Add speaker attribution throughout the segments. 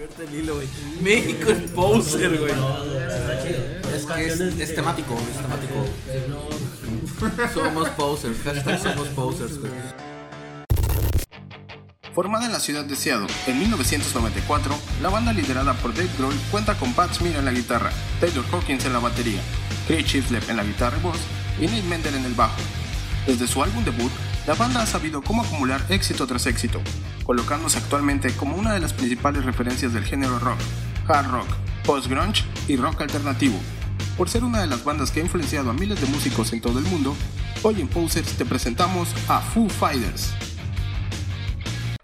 Speaker 1: El hilo, güey. México es poser, güey. Es que es, es temático, es temático. Somos posers, hashtag somos posers, güey.
Speaker 2: Formada en la ciudad de Seattle en 1994, la banda liderada por Dave Grohl cuenta con Pat Smear en la guitarra, Taylor Hawkins en la batería, Craig Chislep en la guitarra y voz y Nick Mendel en el bajo. Desde su álbum debut, la banda ha sabido cómo acumular éxito tras éxito, colocándose actualmente como una de las principales referencias del género rock, hard rock, post-grunge y rock alternativo. Por ser una de las bandas que ha influenciado a miles de músicos en todo el mundo, hoy en Posers te presentamos a Foo Fighters.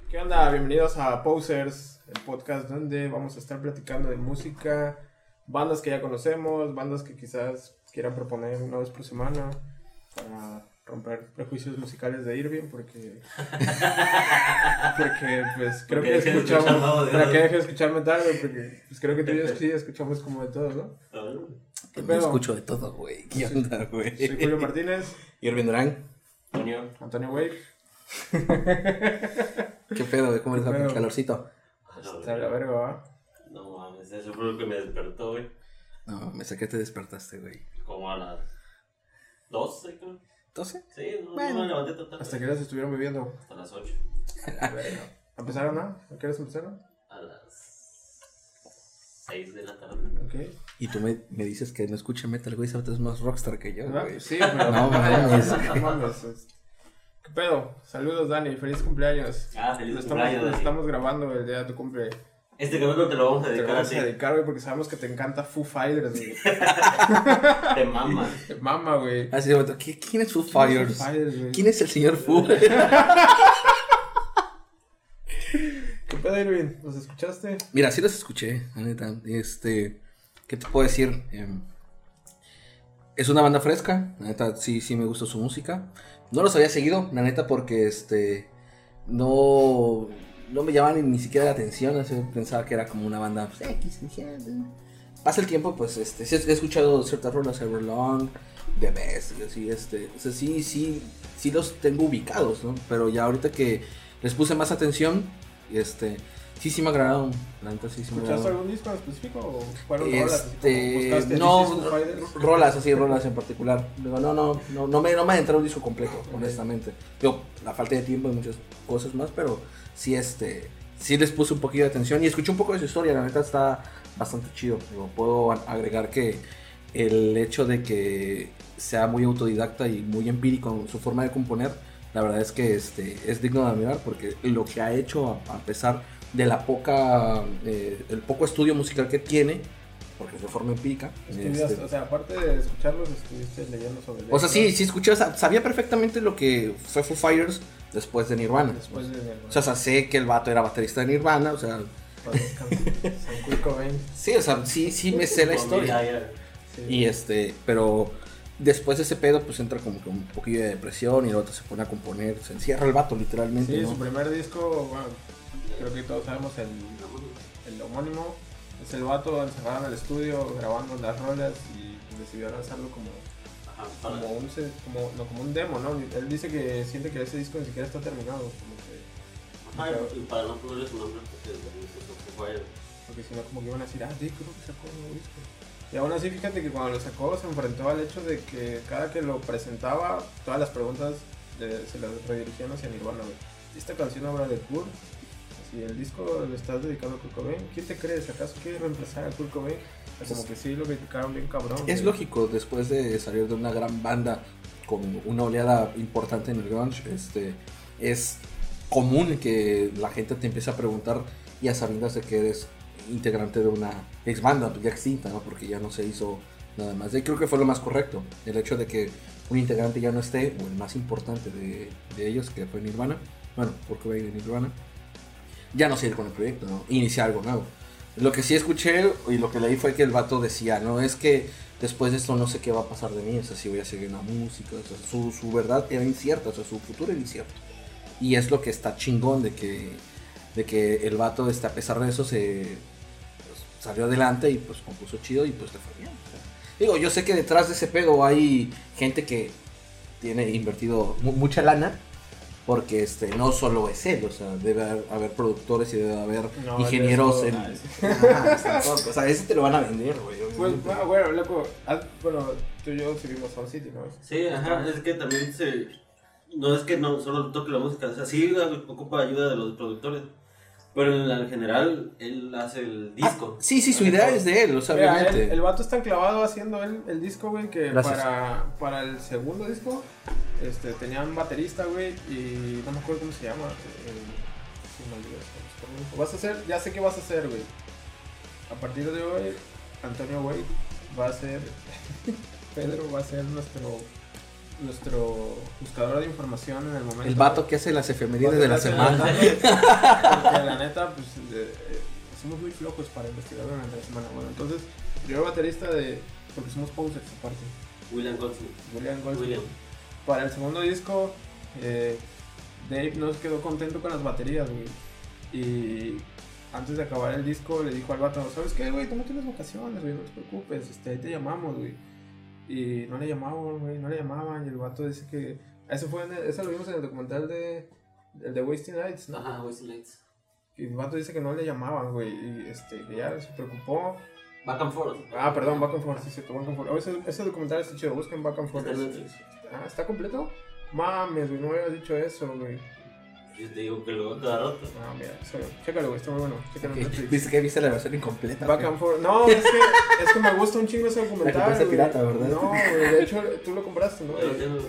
Speaker 3: ¿Qué onda? Bienvenidos a Posers, el podcast donde vamos a estar platicando de música, bandas que ya conocemos, bandas que quizás quieran proponer una vez por semana para romper prejuicios musicales de Irving porque porque pues creo
Speaker 4: Porque
Speaker 3: que
Speaker 4: de
Speaker 3: escuchamos
Speaker 4: escuchar
Speaker 3: para que deje de escucharme tarde porque pues creo que tú y yo sí escuchamos como de todo, ¿no? ¿Qué
Speaker 1: Yo escucho de todo, güey. ¿Qué onda, güey?
Speaker 3: Soy Julio Martínez,
Speaker 1: Irving Durán.
Speaker 4: Antonio.
Speaker 3: Antonio Wade,
Speaker 1: ¿Qué pedo, güey? ¿Cómo les
Speaker 3: ¿Qué
Speaker 1: va
Speaker 3: pedo?
Speaker 1: el calorcito?
Speaker 3: está la verga, ¿va?
Speaker 4: No mames, eso fue lo que me despertó, güey.
Speaker 1: No, me saqué, te despertaste, güey.
Speaker 4: Como a las 12, creo.
Speaker 1: ¿12?
Speaker 4: Sí, no,
Speaker 1: Bueno.
Speaker 4: no me levanté tan tarde.
Speaker 3: Hasta que horas estuvieron viviendo.
Speaker 4: Hasta las 8.
Speaker 3: ¿Empezaron, no? ¿A qué horas empezaron?
Speaker 4: A las 6 de la tarde.
Speaker 3: Ok.
Speaker 1: Y tú me, me dices que no escucha metal, güey. Sabes, es más rockstar que yo.
Speaker 3: Sí, pero
Speaker 1: No mames.
Speaker 3: no mames. ¿Qué pedo? Saludos, Dani. Feliz cumpleaños.
Speaker 4: Ah, feliz
Speaker 3: Lo estamos,
Speaker 4: cumpleaños,
Speaker 3: lo
Speaker 4: Dani.
Speaker 3: estamos grabando el día de tu cumple.
Speaker 4: Este capítulo te lo vamos a
Speaker 3: Te lo
Speaker 4: dedicar a
Speaker 3: vamos a dedicar, güey, porque sabemos que te encanta Foo Fighters, güey.
Speaker 4: Te mamas.
Speaker 3: Te Mama, güey.
Speaker 1: Así de momento, ¿qui- ¿quién es Foo Fighters?
Speaker 3: Foo Fighters, güey.
Speaker 1: ¿Quién es el señor Foo?
Speaker 3: ¿Qué pedo, Irving? ¿Los escuchaste?
Speaker 1: Mira, sí los escuché, la neta. Este, ¿qué te puedo decir? Em, es una banda fresca, la neta, sí, sí me gusta su música. No los había seguido, la neta, porque este, no, no me llamaban ni, ni siquiera la atención. así, pensaba que era como una banda, pues, X. Pasa el tiempo, pues, este, sí he escuchado ciertas rolas, Everlong, The Best, y así, este, o sea, sí, sí, sí los tengo ubicados, ¿no? Pero ya ahorita que les puse más atención, este, sí, sí me agradaron, la neta, sí, sí me
Speaker 3: ¿Escuchaste algún disco en específico o fueron rolas?
Speaker 1: Este,
Speaker 3: buscaste
Speaker 1: no, rolas así, rolas en particular. Digo, no, no, no, no me, no me adentré un disco completo, honestamente. Digo, la falta de tiempo y muchas cosas más, pero sí, este, sí les puse un poquillo de atención y escuché un poco de su historia, la neta está bastante chido. Digo, puedo agregar que el hecho de que sea muy autodidacta y muy empírico en su forma de componer, la verdad es que este, es digno de admirar porque lo que ha hecho, a, pesar de la poca, eh, el poco estudio musical que tiene, porque es de forma empírica. Este,
Speaker 3: O sea, aparte de escucharlos, estuviste leyendo sobre
Speaker 1: o sea, sí, sí escuché, sabía perfectamente lo que fue Foo Fighters después de Nirvana.
Speaker 3: Después de...
Speaker 1: O sea, o sea, sé que el vato era baterista de Nirvana, o sea,
Speaker 3: Cobain.
Speaker 1: sí, o sea, sí, sí me sé la historia. Y este, pero después de ese pedo, pues entra como que un poquillo de depresión y el vato se pone a componer, se encierra el vato literalmente,
Speaker 3: Sí,
Speaker 1: ¿no?
Speaker 3: su primer disco, bueno, creo que todos sabemos el, el homónimo. Es el vato encerrado en el estudio grabando las rolas y decidió lanzarlo como, como, un, como, no, como un demo, ¿no? Él dice que siente que ese disco ni siquiera está terminado, como que,
Speaker 4: Para no ponerle su nombre, porque
Speaker 3: porque si no como que iban a decir, ah, sí, creo que sacó un nuevo disco. Y aún así, fíjate que cuando lo sacó se enfrentó al hecho de que cada que lo presentaba, todas las preguntas de- se las redirigían hacia Nirvana, güey. Esta canción habla de Kurt. Si el disco lo estás dedicando a Kurt Cobain, ¿quién te crees? ¿Acaso quieres reemplazar a Kurt Cobain? Como que sí lo criticaron bien cabrón.
Speaker 1: Es
Speaker 3: güey.
Speaker 1: lógico, después de salir de una gran banda con una oleada importante en el grunge, este, es común que la gente te empiece a preguntar y a sabiendas de que eres integrante de una ex banda ya extinta, ¿no? Porque ya no se hizo nada más. Y creo que fue lo más correcto, el hecho de que un integrante ya no esté, o el más importante de, de ellos, que fue Nirvana, bueno, porque de Nirvana, ya no seguir con el proyecto, ¿no? Iniciar algo nuevo. Lo que sí escuché y lo que leí fue que el vato decía, no, es que después de esto no sé qué va a pasar de mí, o sea, si voy a seguir en la música, o sea, su, su verdad era incierta, o sea, su futuro era incierto. Y es lo que está chingón de que, de que el vato, este, a pesar de eso, se pues, salió adelante y pues compuso chido y pues le fue bien. digo, yo sé que detrás de ese pedo hay gente que tiene invertido mu- mucha lana Porque este, no solo es él, o sea, debe haber, haber productores y debe haber
Speaker 3: No,
Speaker 1: ingenieros en...
Speaker 3: ah.
Speaker 1: Ajá, tampoco, o sea, ese te lo van a vender, güey.
Speaker 3: Pues, ah, bueno, loco, ah, bueno, tú y yo sí vimos Sound City, ¿no?
Speaker 5: Sí, ajá, es que también se... No es que no solo toque la música, o sea, sí ocupa ayuda de los productores, pero en, general él hace el disco.
Speaker 1: Sí, sí, su idea es de él, o sea,
Speaker 3: Mira,
Speaker 1: obviamente.
Speaker 3: el, el vato está enclavado haciendo el, el disco, güey, que
Speaker 1: Gracias.
Speaker 3: para, para el segundo disco este, tenía un baterista, güey, y no me acuerdo cómo se llama. eh, me Vas a hacer, ya sé qué vas a hacer, güey. A partir de hoy, Antonio Wade va a ser, Pedro va a ser nuestro, nuestro buscador de información en el momento.
Speaker 1: El vato que hace las efemérides de la
Speaker 3: Porque
Speaker 1: semana.
Speaker 3: la neta, pues, de- eh, somos muy flojos para investigar durante la semana. Bueno, entonces, yo era baterista de. Porque somos posers aparte.
Speaker 5: William Goldsmith.
Speaker 3: William Goldsmith.
Speaker 5: William.
Speaker 3: Para el segundo disco, eh, Dave no quedó contento con las baterías, güey. Y antes de acabar el disco, le dijo al vato: ¿Sabes qué, güey? Tómate unas vacaciones, güey, no te preocupes, este, ahí te llamamos, güey. Y no le llamaban, güey, no le llamaban. Y el vato dice que. Eso, fue en el- eso lo vimos en el documental de. El de Wasting Nights, ¿no?
Speaker 5: Ajá, Wesley Lights.
Speaker 3: Y el vato dice que no le llamaban, güey. Y este, que ya se preocupó.
Speaker 5: Back and forth.
Speaker 3: Ah, perdón, Back and Forth, sí, cierto, Back and Forth. Oh, ese, ese documental está chido, busquen Back and Forth. Ah, ¿está completo? Mames, güey, no me habías dicho eso, güey.
Speaker 5: Yo te digo que lo veo cada rato.
Speaker 3: Ah, mira, eso, chécalo, güey, está muy bueno. Chécalo.
Speaker 1: Viste que viste la versión incompleta.
Speaker 3: Back
Speaker 1: güey?
Speaker 3: and Forth. No, es que, es que me gusta un chingo ese documental.
Speaker 1: pirata, ¿verdad?
Speaker 3: No, güey, de hecho tú lo compraste, ¿no?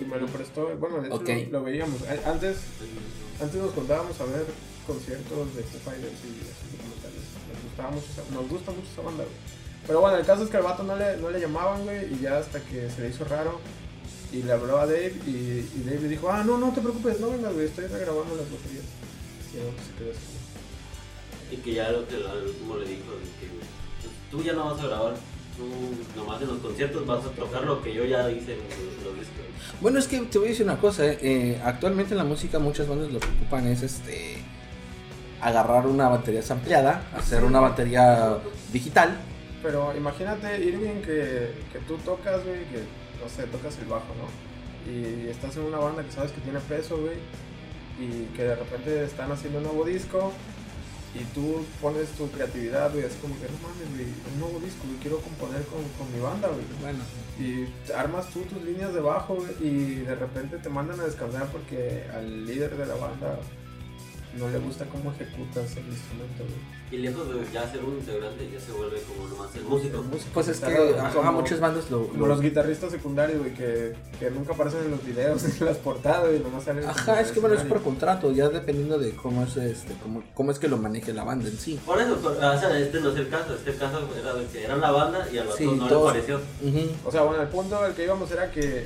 Speaker 3: Y me lo prestó. Bueno, de hecho lo, lo veíamos. Antes, antes nos contábamos a ver conciertos de Foo Fighters y esos documentales. Nos, gustaba mucho esa- nos gusta mucho esa banda, güey. Pero bueno, el caso es que al vato no le, no le llamaban, güey, y ya hasta que se le hizo raro. Y le habló a Dave y, y Dave le dijo, ah, no, no te preocupes, no vengas, güey, estoy regrabando las baterías. Y luego se quedó así.
Speaker 5: Y que ya lo que al último le dijo, que pues, tú ya no vas a grabar, tú nomás en los conciertos vas a tocar lo que yo ya hice en los, discos.
Speaker 1: Bueno, es que te voy a decir una cosa. eh, eh, actualmente en la música muchas bandas lo que ocupan es este agarrar una batería sampleada, hacer una batería digital.
Speaker 3: Pero imagínate, Irving, que, que tú tocas, güey, que, no sé, tocas el bajo, ¿no? Y estás en una banda que sabes que tiene peso, güey, y que de repente están haciendo un nuevo disco, y tú pones tu creatividad, güey, así como que, no mames, güey, un nuevo disco, güey, quiero componer con, con mi banda, güey.
Speaker 1: Bueno,
Speaker 3: Y armas tú tus líneas de bajo, güey, y de repente te mandan a descansar porque al líder de la banda no le gusta cómo ejecutas el instrumento, güey.
Speaker 5: Y lejos de ya ser un integrante, ya se vuelve como nomás el músico.
Speaker 3: El músico,
Speaker 1: pues es que ajá,
Speaker 3: como-
Speaker 1: muchas bandas lo.
Speaker 3: Como
Speaker 1: lo-
Speaker 3: los guitarristas secundarios, güey, que, que nunca aparecen en los videos, en las portadas, y nomás salen.
Speaker 1: Ajá, es que bueno, es por contrato, ya dependiendo de cómo es este, cómo, cómo es que lo maneje la banda en sí.
Speaker 5: Por eso, por- o sea, este no es el caso, este caso era de que eran la banda y al vato
Speaker 1: Sí,
Speaker 5: no
Speaker 1: todos-
Speaker 5: le pareció.
Speaker 3: O sea, bueno, el punto al que íbamos era que,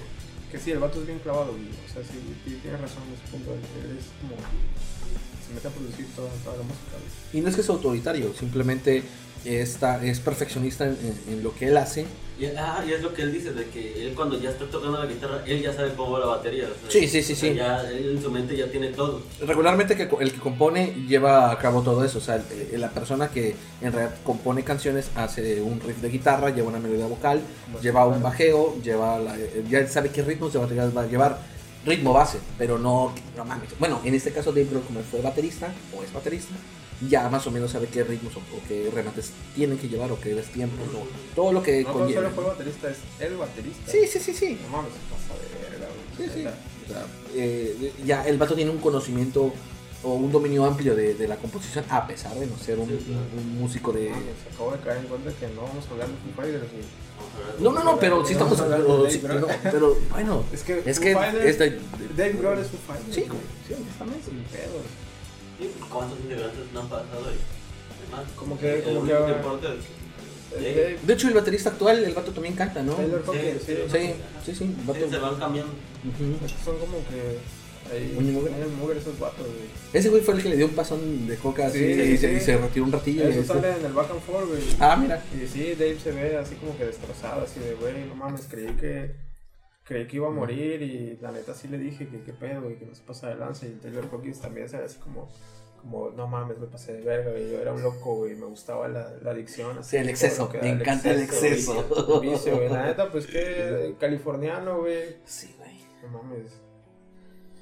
Speaker 3: que sí, el vato es bien clavado, güey. O sea, sí, sí tiene razón en ese punto. Es como. Se mete a producir toda, toda la música.
Speaker 1: Y no es que sea autoritario, simplemente está, es perfeccionista en, en- en lo que él hace.
Speaker 5: Y, ah, y es lo que él dice, de que él cundo ya está tocando la guitarra, él ya sabe cómo va la batería. o sea,
Speaker 1: Sí, sí, sí,
Speaker 5: o sea,
Speaker 1: sí.
Speaker 5: Ya, él en su mente ya tiene todo.
Speaker 1: Regularmente que, el que compone lleva a cabo todo eso, o sea, el- la persona que en realidad compone canciones hace un riff de guitarra, lleva una melodía vocal, lleva un bajeo, lleva la- ya sabe qué ritmos de batería va a llevar, ritmo base, pero no, no mames. Bueno, en este caso Dave Grohl como fue baterista o es baterista, ya más o menos sabe qué ritmos o, o qué remates tienen que llevar o qué tiempos o todo lo que
Speaker 3: No, no
Speaker 1: conlleva.
Speaker 3: solo fue baterista, es el baterista.
Speaker 1: Sí, sí, sí, sí.
Speaker 3: No mames, pasa de verga, güey.
Speaker 1: Sí, sí.
Speaker 3: Neta.
Speaker 1: O sea, eh, ya el vato tiene un conocimiento o un dominio amplio de, de la composición, a pesar de no ser un,
Speaker 5: Sí, claro.
Speaker 1: un- un músico de.
Speaker 3: Mames, acabo de caer en cuenta que no vamos a hablar de Foo Fighters,
Speaker 5: ver.
Speaker 1: No, no, no, pero sí estamos. Pero,
Speaker 3: de
Speaker 1: sí,
Speaker 3: Dave Grohl.
Speaker 1: no, pero bueno,
Speaker 3: Es que,
Speaker 1: es que.
Speaker 3: Fighters-
Speaker 1: es de-
Speaker 3: Dave Grohl es Foo Fighters.
Speaker 1: sí,
Speaker 3: güey.
Speaker 1: sí, honestamente.
Speaker 3: Sin pedos.
Speaker 5: Sí, ¿Cuántos integrantes no han pasado ahí? Además,
Speaker 3: Como que- como que
Speaker 5: Sí.
Speaker 3: Dave
Speaker 1: De hecho, el baterista actual, el vato también canta, ¿no?
Speaker 3: Taylor Hawkins, sí.
Speaker 1: Sí, sí, sí.
Speaker 5: Sí, se van cambiando.
Speaker 1: Ujú.
Speaker 3: Es que son como que. Ahí.
Speaker 1: Muy mugre.
Speaker 3: Muy mugre esos vatos, güey.
Speaker 1: Ese güey fue el que le dio un pasón de coca así
Speaker 3: Sí,
Speaker 1: y, se,
Speaker 3: sí.
Speaker 1: y se retiró un ratillo. y
Speaker 3: Eso sale en el back and forth, güey.
Speaker 1: Ah, mira.
Speaker 3: Y sí, Dave se ve así como que destrozado, así de, güey, no mames, creí que, creí que iba a morir y la neta sí le dije que qué pedo, güey, que no se pasa de lanza. Y Taylor Hawkins también se ve así como, como, no mames, me pasé de verga, güey, yo era un loco, güey, me gustaba la, la adicción. así,
Speaker 1: Sí, el exceso, me encanta el exceso.
Speaker 3: vicio, Vicio, güey, la neta, pues que californiano, güey,
Speaker 1: Sí, güey.
Speaker 3: no mames.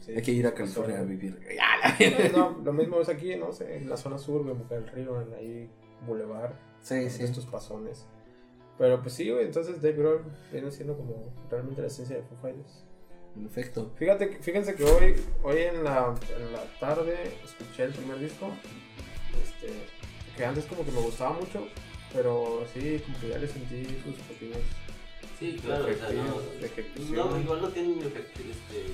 Speaker 3: Sí,
Speaker 1: Hay que ir a
Speaker 3: sí,
Speaker 1: California a vivir.
Speaker 3: No, no, lo mismo es aquí, no sé, en la zona sur, güey, Boca del Río, en ahí, Boulevard,
Speaker 1: Sí, sí.
Speaker 3: estos pasones. Pero pues sí, güey, entonces Dave Grohl viene siendo como realmente la esencia de Foo Fighters.
Speaker 1: En efecto.
Speaker 3: Fíjate, que- fíjense que hoy, hoy en, la, en la tarde escuché el primer disco, este, que antes como que me gustaba mucho, pero sí, como que ya le sentí sus pequeños
Speaker 5: Sí, claro, o sea, no.
Speaker 3: de.
Speaker 5: No, igual no tienen efecto, este,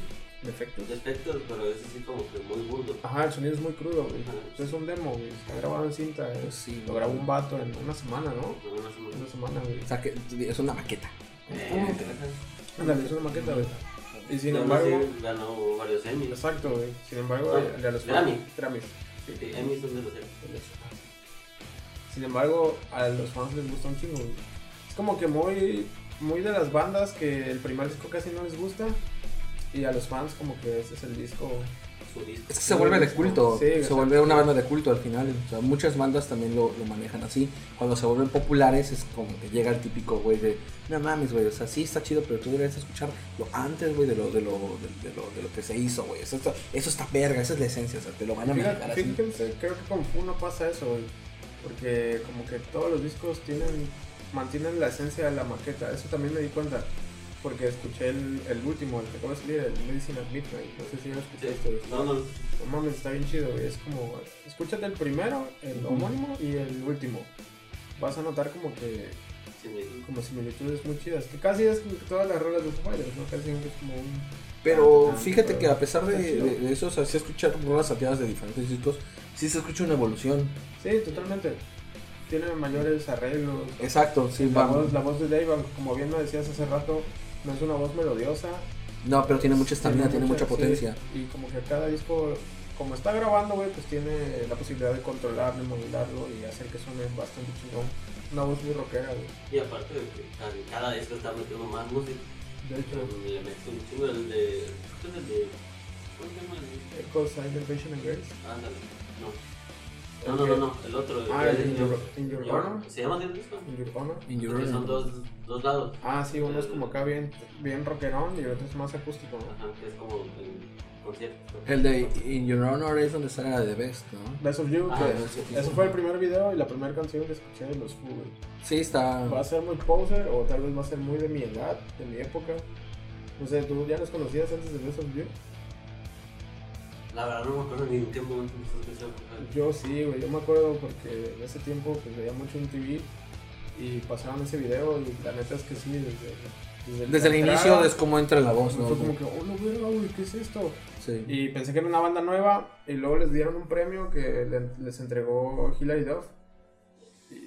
Speaker 3: defectos.
Speaker 5: defectos, pero es así como que muy burdo.
Speaker 3: Ajá, el sonido es muy crudo, güey.
Speaker 5: Ajá.
Speaker 3: Es un demo, güey. Está grabado en cinta. eh.
Speaker 1: Pues sí,
Speaker 3: Lo grabó un vato en una semana, ¿no?
Speaker 5: No, no, no.
Speaker 3: Una semana, güey.
Speaker 1: O sea, que es una maqueta.
Speaker 5: Eh,
Speaker 3: Ándale, es una maqueta, güey. Y sin embargo,
Speaker 5: ganó varios Emmys.
Speaker 3: exacto, güey. Sin embargo,
Speaker 5: No,
Speaker 3: el de los
Speaker 5: Grammy.
Speaker 3: Grammys.
Speaker 5: Sí, Emmys son de los Emmys.
Speaker 3: Sin embargo, a los fans les gusta un chingo, güey. Es como que muy, muy de las bandas que el primer disco casi no les gusta. Y a los fans como que ese es el disco.
Speaker 1: Es que se vuelve de culto.
Speaker 3: Sí,
Speaker 1: se vuelve una banda de culto al final. O sea, muchas bandas también lo, lo manejan así. Cuando se vuelven populares es como que llega el típico güey de, no mames, güey, o sea, sí está chido, pero tú deberías escuchar lo antes, güey, de lo, de, lo, de, de lo, de lo que se hizo, güey. Eso, está- eso está verga, esa es la esencia, o sea, te lo van a manejar
Speaker 3: Fíjate,
Speaker 1: así.
Speaker 3: fíjense, creo que con Fu no pasa eso, güey. Porque como que todos los discos tienen, mantienen la esencia de la maqueta. Eso también me di cuenta. Porque escuché el, el último, el que acaba de salir, el Medicine at Midnight. No sé si ya lo
Speaker 5: Sí.
Speaker 3: escuchaste. güey.
Speaker 5: No, no,
Speaker 3: No mames, está bien chido, güey. Es como, escúchate el primero, el homónimo y el último. Vas a notar como que,
Speaker 5: sí,
Speaker 3: como similitudes muy chidas. Que casi es como que todas las rolas de Fighters, ¿no? Casi es como un...
Speaker 1: Pero
Speaker 3: Ah,
Speaker 1: fíjate
Speaker 3: pero
Speaker 1: que a pesar de, eso, o sea, si escuchar rolas salteadas de diferentes discos, sí se escucha una evolución.
Speaker 3: Sí, totalmente. Tiene mayores arreglos.
Speaker 1: Exacto, sí,
Speaker 3: La
Speaker 1: va.
Speaker 3: voz, la voz de Dave, como bien me decías hace rato, no es una voz melodiosa.
Speaker 1: No, pero tiene mucha estamina, tiene mucha
Speaker 3: sí,
Speaker 1: potencia.
Speaker 3: y como que cada disco, como está grabando, güey, pues tiene la posibilidad de controlarlo, y modularlo y hacer que suene bastante chingón. Una voz muy rockera, güey.
Speaker 5: Y aparte de que cada, disco está metiendo más música.
Speaker 3: De hecho,
Speaker 5: Le metes un chingo el de. ¿Qué es el de.? ¿Cómo se llama? el-
Speaker 3: Echo, Silent Patient and Grace.
Speaker 5: Ándale. No. No, no, no, no. El otro.
Speaker 3: Ah,
Speaker 5: el
Speaker 3: el In Your, In Your
Speaker 5: Your-
Speaker 3: Honor.
Speaker 5: ¿Se llama así el disco?
Speaker 3: In Your Honor.
Speaker 1: In Your
Speaker 5: Porque son
Speaker 1: Honor.
Speaker 5: dos, dos lados.
Speaker 3: Ah, sí, uno es como acá bien, bien rockerón y el otro es más acústico, ¿no?
Speaker 5: Ajá, que es como el concierto.
Speaker 1: El de In Your Honor es donde sale The Best, ¿no?
Speaker 3: Best of You,
Speaker 5: Ah,
Speaker 3: que
Speaker 5: You.
Speaker 3: eso fue el primer video y la primera canción que escuché de los Foo.
Speaker 1: Sí, está.
Speaker 3: Va a ser muy poser o tal vez va a ser muy de mi edad, de mi época. No sé, ¿tú ya los conocías antes de Best of You?
Speaker 5: La verdad no me acuerdo ni en qué momento me.
Speaker 3: Yo sí, güey, yo me acuerdo porque en ese tiempo pues veía mucho en TV y pasaron ese video y la neta es que sí, desde,
Speaker 1: Desde el
Speaker 3: la
Speaker 1: inicio es como entra la voz, ¿no?
Speaker 3: Fue como que, oh, no, güey, ¿qué es esto?
Speaker 1: Sí.
Speaker 3: Y pensé que era una banda nueva y luego les dieron un premio que le- les entregó Hilary Duff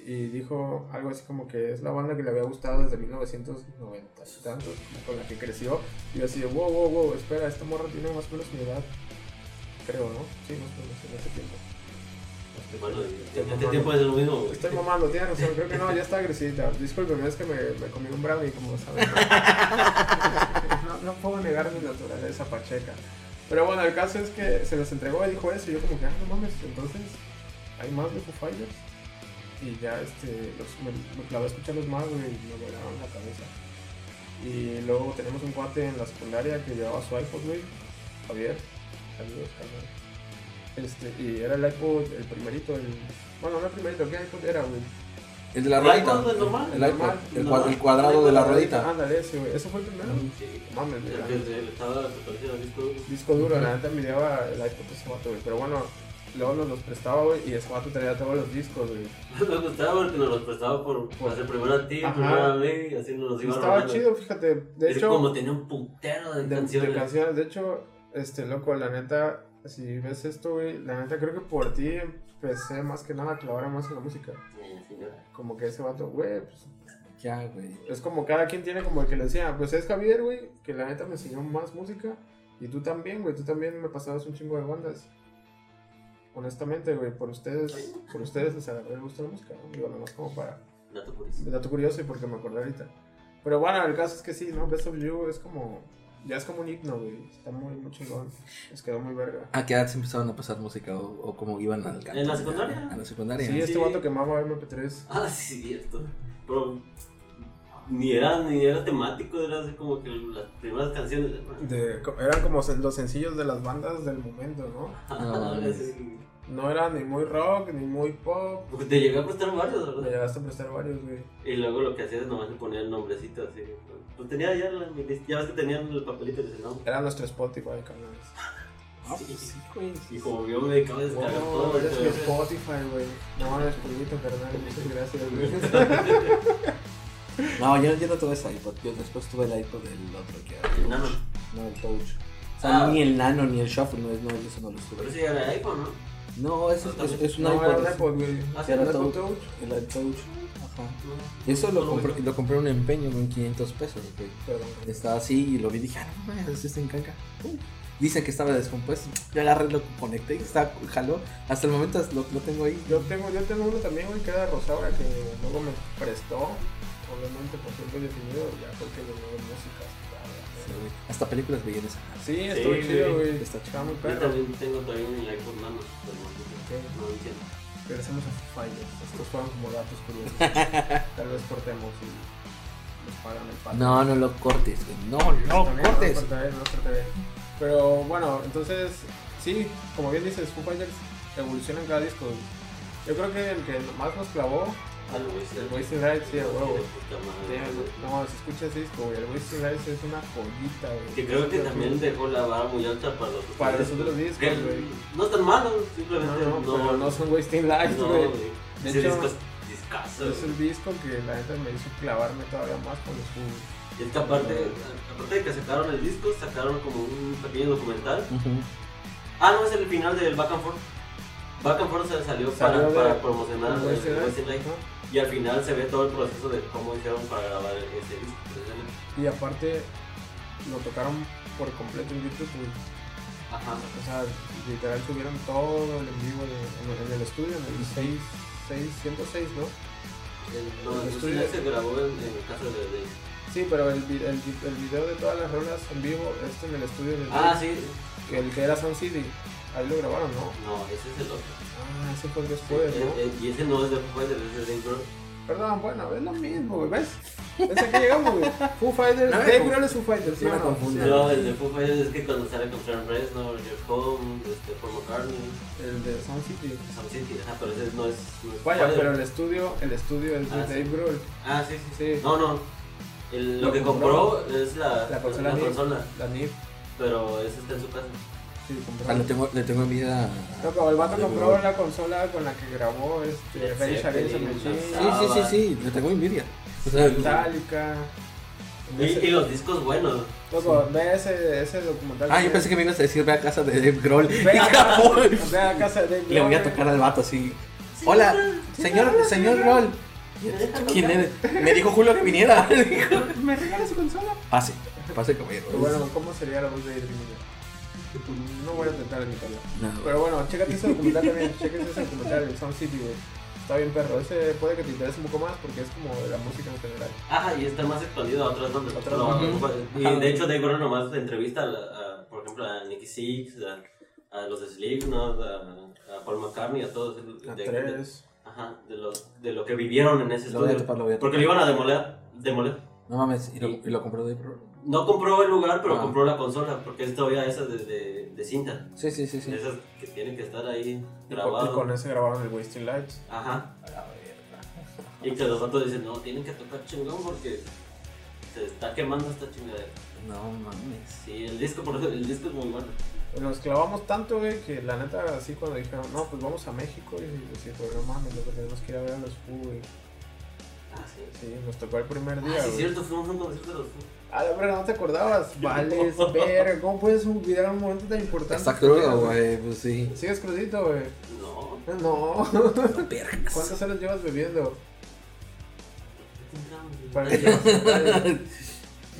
Speaker 3: y, dijo algo así como que es la banda que le había gustado desde 1990 y tantos, como con la que creció. Y yo así de, wow, wow, wow, espera, esta morra tiene más o menos mi edad. Creo, ¿no? Sí, más o menos en ese tiempo.
Speaker 5: Bueno,
Speaker 3: Estoy
Speaker 5: en este tiempo es lo mismo, güey.
Speaker 3: Estoy mamando, tienes razón, creo que no, ya está agresivita. Disculpen, es que me, me comí un brownie, como saben. No, no puedo negar mi naturaleza pacheca. Pero bueno, el caso es que se les entregó y dijo eso, y yo como que, ah, no mames, entonces, ¿hay más de Foo Fighters? Y ya, este, los, me, me clavé a escucharlos más, güey, y me volaron la cabeza. Y luego tenemos un cuate en la secundaria que llevaba su iPod, güey, Javier. Saludos, carnal. Este, y era el iPod, el primerito, el... Bueno, no el primerito, ¿qué iPod era, güey?
Speaker 1: El de la
Speaker 5: ¿El
Speaker 1: ruedita.
Speaker 5: el normal?
Speaker 1: El,
Speaker 3: normal,
Speaker 1: el, cua- el cuadrado de la ruedita.
Speaker 3: Ándale, ese, güey. ¿Eso fue el primero?
Speaker 5: Sí.
Speaker 3: Mames,
Speaker 5: El que le estaba apareciendo al disco.
Speaker 3: Disco duro, la neta envidiaba el iPod de ese vato, güey. Pero bueno, luego nos los prestaba, güey, y ese vato traía todos los discos, güey.
Speaker 5: Nos gustaba porque nos los prestaba por, por hacer primero a ti, primero a mí, y así nos los
Speaker 3: Y
Speaker 5: iban
Speaker 3: estaba chido, fíjate. De hecho,
Speaker 5: como tenía un putero de,
Speaker 3: de, de
Speaker 5: canciones.
Speaker 3: canciones. De hecho, este, loco, la neta, si ves esto, güey, la neta creo que por ti empecé más que nada a clavar más en la música.
Speaker 5: Sí, señora.
Speaker 3: Como que ese vato, güey, pues
Speaker 1: Ya, güey.
Speaker 3: Es como cada quien tiene como el que le decía, pues es Javier, güey, que la neta me enseñó más música. Y tú también, güey, tú también me pasabas un chingo de bandas. Honestamente, güey, por ustedes, por ustedes les agarré el gusto a la música, ¿no? Digo, nomás como para
Speaker 5: Dato purísimo.
Speaker 3: dato curioso y porque me acordé ahorita. Pero bueno, el caso es que sí, ¿no? Best of You es como, ya es como un himno, güey. Está muy, muy chingón. Les quedó muy verga.
Speaker 1: ¿A qué edad se empezaron a pasar música o, o cómo iban al canto?
Speaker 5: ¿En la secundaria?
Speaker 1: A la secundaria.
Speaker 3: Sí, este
Speaker 5: Sí.
Speaker 3: vato quemaba MP3.
Speaker 5: Ah, sí, cierto. Pero ni era, ni era temático, era así como que las primeras canciones.
Speaker 3: De- eran como los sencillos de las bandas del momento, ¿no?
Speaker 5: Ah,
Speaker 1: No,
Speaker 5: sí.
Speaker 3: No era ni muy rock, ni muy pop.
Speaker 5: Porque te llegué a prestar varios,
Speaker 3: Me
Speaker 5: ¿verdad?
Speaker 3: llegaste a prestar varios, güey.
Speaker 5: Y luego lo que hacías nomás le ponía el nombrecito así. Pues tenía ya la, ya ves que tenían el papelito de ese nombre.
Speaker 3: Era nuestro Spotify, carnales.
Speaker 1: Ah, pues sí, güey.
Speaker 5: Y como yo me dedicaba a descargar todo.
Speaker 3: Wow, eres mi Spotify, güey. No mames, pollito, carnal. Muchas gracias, güey.
Speaker 1: No, yo, yo no tuve ese iPod. Yo después tuve el iPod del otro que era.
Speaker 5: El nano.
Speaker 1: No, el Touch. O sea,
Speaker 5: Ah.
Speaker 1: ni el Nano ni el Shuffle, no, no, eso no lo
Speaker 5: Pero
Speaker 1: tuve.
Speaker 5: ese ya era iPhone, ¿no?
Speaker 1: No, eso es, es, es un
Speaker 3: No, era un
Speaker 1: es-
Speaker 3: iPod, güey.
Speaker 1: Sí, era
Speaker 3: ¿Un iPod
Speaker 1: Touch.
Speaker 3: Touch?
Speaker 1: El Touch. Ajá. Eso lo compré, lo compré en un empeño con 500 pesos, güey. Estaba así y lo vi y dije, ah, no mames, este en canca. Uh. Dicen que estaba descompuesto. Yo agarré, lo conecté y está, jaló. Hasta el momento lo, lo tengo ahí.
Speaker 3: Yo tengo, yo tengo uno también, güey, que era de Rosaura, que luego me prestó. Obviamente por tiempo indefinido, ya fue que le dio música.
Speaker 1: Sí, güey. Hasta películas veían esa.
Speaker 3: Sí,
Speaker 5: Sí,
Speaker 3: estuvo chido,
Speaker 5: güey.
Speaker 3: güey.
Speaker 1: Está
Speaker 3: Está muy
Speaker 5: Yo
Speaker 3: perro.
Speaker 5: también tengo todavía un iPhone nano, pero no, no entiendo.
Speaker 3: Regresamos a Foo Fighters. Estos fueron como datos curiosos. Tal vez cortemos y nos pagan el pato.
Speaker 1: No, no lo cortes, güey. No, no
Speaker 3: También,
Speaker 1: cortes.
Speaker 3: No, cortaré, no cortaré. Pero bueno, entonces, sí, como bien dices, Foo Fighters evoluciona en cada disco. Yo creo que el que más nos clavó,
Speaker 5: El Wasted.
Speaker 3: el sí, a huevo. No, si escuchas ese disco, güey, el Wasting Light es una joyita, güey.
Speaker 5: Que creo que también dejó la vara muy alta para los
Speaker 3: Para los otros discos, güey.
Speaker 5: No es tan malo,
Speaker 3: No,
Speaker 5: simplemente
Speaker 3: no,
Speaker 5: no.
Speaker 3: pero no son Wasting Light,
Speaker 5: no,
Speaker 3: güey. De
Speaker 5: Ese disco es discazo.
Speaker 3: Es el disco que la neta me hizo clavarme todavía más con los.
Speaker 5: Y es que aparte, de que sacaron el disco, sacaron como un pequeño documental. Ah, no, es el final del Back and Forth. Back and Forth se salió,
Speaker 3: Salió
Speaker 5: para, promocionar el,
Speaker 3: Wasting
Speaker 5: el. Y al final se ve todo el proceso de cómo hicieron para grabar ese disco.
Speaker 3: Y aparte, lo tocaron por completo en YouTube.
Speaker 5: Ajá.
Speaker 3: O sea, literal subieron todo el en vivo de- en, en el estudio, en el 6, 6, 106, ¿no?
Speaker 5: El, no,
Speaker 3: El
Speaker 5: el
Speaker 3: estudio.
Speaker 5: se grabó en, en casa de, de...
Speaker 3: Sí, pero el, vi- el, vi- el video de todas las rolas en vivo, este en el estudio de
Speaker 5: Ah, sí.
Speaker 3: que el que era Sound City, ahí lo grabaron, ¿no?
Speaker 5: No, ese es el otro.
Speaker 3: Ah, ese fue después,
Speaker 5: Eh,
Speaker 3: ¿no?
Speaker 5: eh, y ese no es de Foo Fighters, ese es de Dave Grohl.
Speaker 3: Perdón, bueno, es lo mismo, güey, ¿ves? ¿Ves a qué llegamos, güey? Foo Fighters, Dave Grohl es Foo Fighters, ¿sí
Speaker 1: no me.
Speaker 3: Sí.
Speaker 5: No, el de Foo Fighters es que cuando sale con Trent Reznor, Jeff Holmes, este, Paul McCartney,
Speaker 3: El de Sound City.
Speaker 5: Sound City, ajá, pero ese no es... no es
Speaker 3: Vaya, pero el estudio, el estudio es de
Speaker 5: Ah, sí.
Speaker 3: Dave Grohl.
Speaker 5: Ah, sí, sí,
Speaker 3: Sí.
Speaker 5: No, no. El- lo,
Speaker 3: Lo
Speaker 5: que
Speaker 3: compró.
Speaker 5: compró es la,
Speaker 3: La consola
Speaker 5: la
Speaker 3: NIF.
Speaker 5: consola,
Speaker 3: La NIF.
Speaker 5: pero ese está en su casa.
Speaker 3: Sí.
Speaker 1: Ah, le tengo, le tengo envidia.
Speaker 3: No, pero el vato compró la consola con la que grabó este
Speaker 1: Grohl. Sí, sí, sí, sí, le tengo envidia. O sea,
Speaker 3: Metallica.
Speaker 5: Y,
Speaker 3: Ese-
Speaker 5: y los discos buenos.
Speaker 3: Loco, ve ese, ese documental.
Speaker 1: Ah, yo pensé que me ibas a decir ve a casa de Dave Grohl.
Speaker 3: Ve a, ve a casa de Dave
Speaker 1: Le voy a
Speaker 3: Grohl,
Speaker 1: tocar al vato así. Hola, señor, señor Grohl. ¿Quién eres? Me dijo Julio que viniera. Dijo,
Speaker 3: ¿Me regalas su consola?
Speaker 1: Pase, pase caballero.
Speaker 3: Pero bueno, ¿cómo sería la voz de Adrian No voy a intentar imitarla.
Speaker 1: No,
Speaker 3: Pero bueno, chécate ese documental también. Chécate ese documental de Sound City, güey. Está bien perro. Ese puede que te interese un poco más porque es como de la música en general.
Speaker 5: Ajá, y está más expandido a otras bandas.
Speaker 3: Otras
Speaker 5: No,
Speaker 3: bandas.
Speaker 5: Y de hecho, Dave Grohl nomás entrevista, a, la- a, por ejemplo, a Nicky Six, a, a los de Slipknot, a, a Paul McCartney, a todos. De,
Speaker 3: 3.
Speaker 5: Ajá, de, los, de lo que vivieron en ese
Speaker 1: Lo voy a
Speaker 5: estudio.
Speaker 1: topar, lo
Speaker 5: Porque lo iban a demoler. demoler.
Speaker 1: No mames, y lo, y lo compró Grohl.
Speaker 5: No compró el lugar, pero
Speaker 1: Ah.
Speaker 5: compró la consola, porque es todavía esa de, de, de cinta.
Speaker 1: Sí, sí, sí, sí.
Speaker 5: Esas que tienen que estar ahí
Speaker 3: Y con, y
Speaker 5: grabadas.
Speaker 3: con ese grabaron el Wasting Lights.
Speaker 5: Ajá. Y que los otros dicen, no, tienen que tocar chingón porque se está quemando esta chingadera.
Speaker 1: No mames.
Speaker 5: Sí, el disco, por eso, el disco es muy bueno.
Speaker 3: Nos clavamos tanto, güey, que la neta, así cuando dijeron, no, pues vamos a México, y decía, pues no mames, lo que tenemos que ir a ver a los Foo, güey.
Speaker 5: Ah, sí.
Speaker 3: Sí, nos tocó el primer día,
Speaker 5: Ah, sí,
Speaker 3: güey.
Speaker 5: cierto, fuimos a un concierto de los Foo.
Speaker 3: A la verdad, no te acordabas. Vales, verga, ¿cómo puedes olvidar un momento tan importante?
Speaker 1: Está crudo, güey, pues sí.
Speaker 3: ¿Sigues crudito, güey?
Speaker 5: No.
Speaker 3: No.
Speaker 1: Vergas.
Speaker 3: ¿Cuántas horas llevas bebiendo?
Speaker 5: ¿Qué
Speaker 3: Para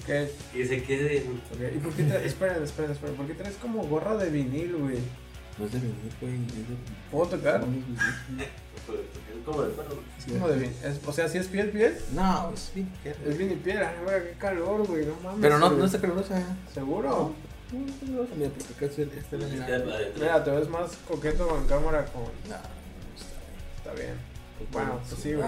Speaker 3: que llevas- Ok,
Speaker 5: Que se quede.
Speaker 3: ok. ¿Y por qué traes, esperen, esperen, esperen, ¿por qué traes como gorra de vinil, güey?
Speaker 1: No es de vinil, güey. es de-
Speaker 3: ¿Puedo tocar?
Speaker 5: Es como el perro.
Speaker 3: Es como de vinil. Es- o sea, si es piel, piel.
Speaker 1: No, es vinil.
Speaker 3: Es vinil piel, ay, güey, qué calor, güey, no mames.
Speaker 1: Pero no, no está calurosa.
Speaker 3: ¿Seguro?
Speaker 1: No está calurosa, mira, porque acá este
Speaker 5: Es
Speaker 1: mira.
Speaker 5: adentro.
Speaker 3: Mira, te ves más coqueto en cámara con...
Speaker 1: No, no está bien.
Speaker 3: Está bien.
Speaker 1: Pues
Speaker 3: Bueno, pues sí, güey.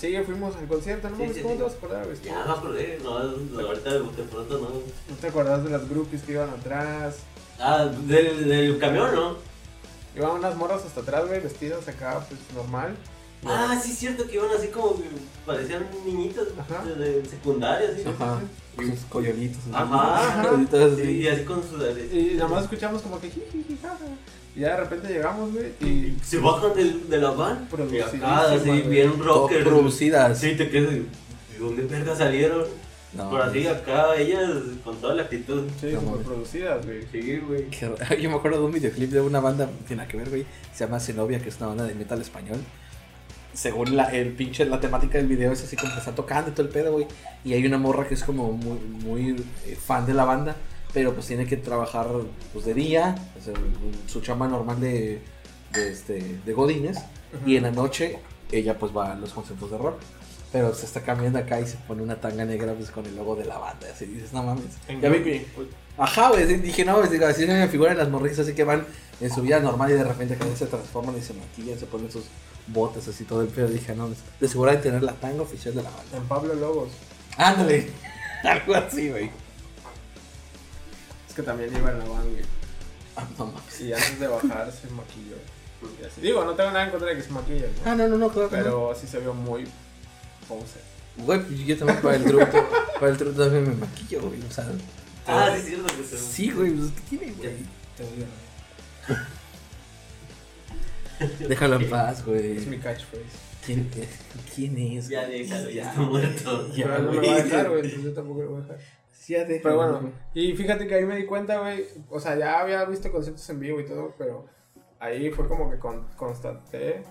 Speaker 3: Sí, fuimos al concierto, ¿no?
Speaker 5: Sí, sí,
Speaker 3: ¿Cómo
Speaker 5: sí.
Speaker 3: te vas a acordar, güey?
Speaker 5: Ya me acordé, no, no, ahorita de pronto no.
Speaker 3: ¿No te acordás de las groupies que iban atrás?
Speaker 5: Ah, del, del camión, ¿no?
Speaker 3: Iban unas morras hasta atrás, güey, vestidas acá, pues normal.
Speaker 5: Ah, sí, es cierto que iban así como que parecían niñitas
Speaker 3: Ajá.
Speaker 5: de, de secundaria, así.
Speaker 1: Ajá. Y sus coyolitos.
Speaker 5: Ajá. Y así con sudores.
Speaker 3: Y nada más escuchamos como que jiji, jaja. Y ya de repente llegamos, güey, y
Speaker 5: Se bajan del, de la van. Y
Speaker 3: Producidísima,
Speaker 5: acá, así,
Speaker 3: güey.
Speaker 5: bien rocker.
Speaker 1: producidas.
Speaker 5: Sí, te quedas. ¿De dónde verga salieron?
Speaker 1: No,
Speaker 5: Por así, acá, ellas con toda la actitud.
Speaker 3: sí,
Speaker 1: No, mames.
Speaker 3: producidas, güey.
Speaker 5: Sí, güey.
Speaker 1: Yo me acuerdo de un videoclip de una banda, no tiene que ver, güey. Se llama Zenobia, que es una banda de metal español. Según la, el pinche, la temática del video es así como que está tocando y todo el pedo, güey. Y hay una morra que es como muy, muy eh, fan de la banda, pero pues tiene que trabajar pues de día, o sea, su chamba normal de, de, este, de Godines. Y en la noche ella pues va a los conciertos de rock. Pero se está cambiando acá y se pone una tanga negra pues con el logo de la banda. Así dices, no mames.
Speaker 3: En
Speaker 1: Ya vi-
Speaker 3: groupie.
Speaker 1: Ajá, güey, dije, no, pues, así se me figuran las morritas así que van en su vida normal y de repente que se transforman y se maquillan, se ponen sus botas así todo el pedo. Dije, no, de seguro de tener la tanga oficial de la banda.
Speaker 3: En Pablo Lobos.
Speaker 1: Ándale, algo así, güey.
Speaker 3: Es que también iba en la van, güey.
Speaker 1: Ah, no mames.
Speaker 3: Y antes de bajar se maquilló. Y así. Digo, no tengo nada en contra de que se maquille, ¿no?
Speaker 1: Ah, no, no, no, claro que no.
Speaker 3: Pero sí se vio muy pose.
Speaker 1: Güey, pues yo también para el truco, para el truco también me maquillo, güey, o sea.
Speaker 5: Ah, sí, es cierto que se.
Speaker 1: Sí, güey, pues, ¿qué tiene, güey?
Speaker 3: Te odio.
Speaker 1: Déjalo en paz,
Speaker 3: Es
Speaker 1: güey.
Speaker 3: mi catchphrase.
Speaker 1: ¿Quién, quién es?
Speaker 5: Ya déjalo, ya está muerto.
Speaker 1: Ya,
Speaker 3: Pero no me
Speaker 1: güey.
Speaker 3: va a dejar, güey. Entonces yo tampoco lo voy a dejar.
Speaker 1: Ya
Speaker 3: Pero bueno,
Speaker 1: güey.
Speaker 3: y fíjate que ahí me di cuenta, güey. O sea, ya había visto conciertos en vivo y todo, pero ahí fue como que con, constaté.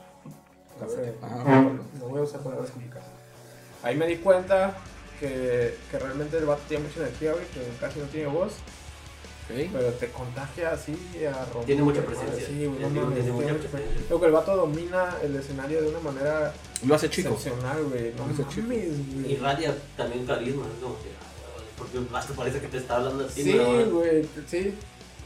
Speaker 3: No
Speaker 1: Ah.
Speaker 3: no voy a usar palabras complicadas. Ahí me di cuenta que, que realmente el vato tiene mucha energía, güey, que casi no tiene voz,
Speaker 1: Ok.
Speaker 3: pero te contagia así a romper.
Speaker 5: Tiene mucha presencia.
Speaker 3: Sí, güey, no
Speaker 5: Tiene-
Speaker 3: mames,
Speaker 5: tiene
Speaker 3: tiene
Speaker 5: mucha presencia.
Speaker 3: Creo que el vato domina el escenario de una manera
Speaker 1: Lo hace chico.
Speaker 3: excepcional, güey. No
Speaker 1: Lo hace chico.
Speaker 3: mames, güey.
Speaker 5: Irradia también carisma, ¿no? Como que, Porque hasta parece que te está hablando así,
Speaker 3: Sí, güey, sí.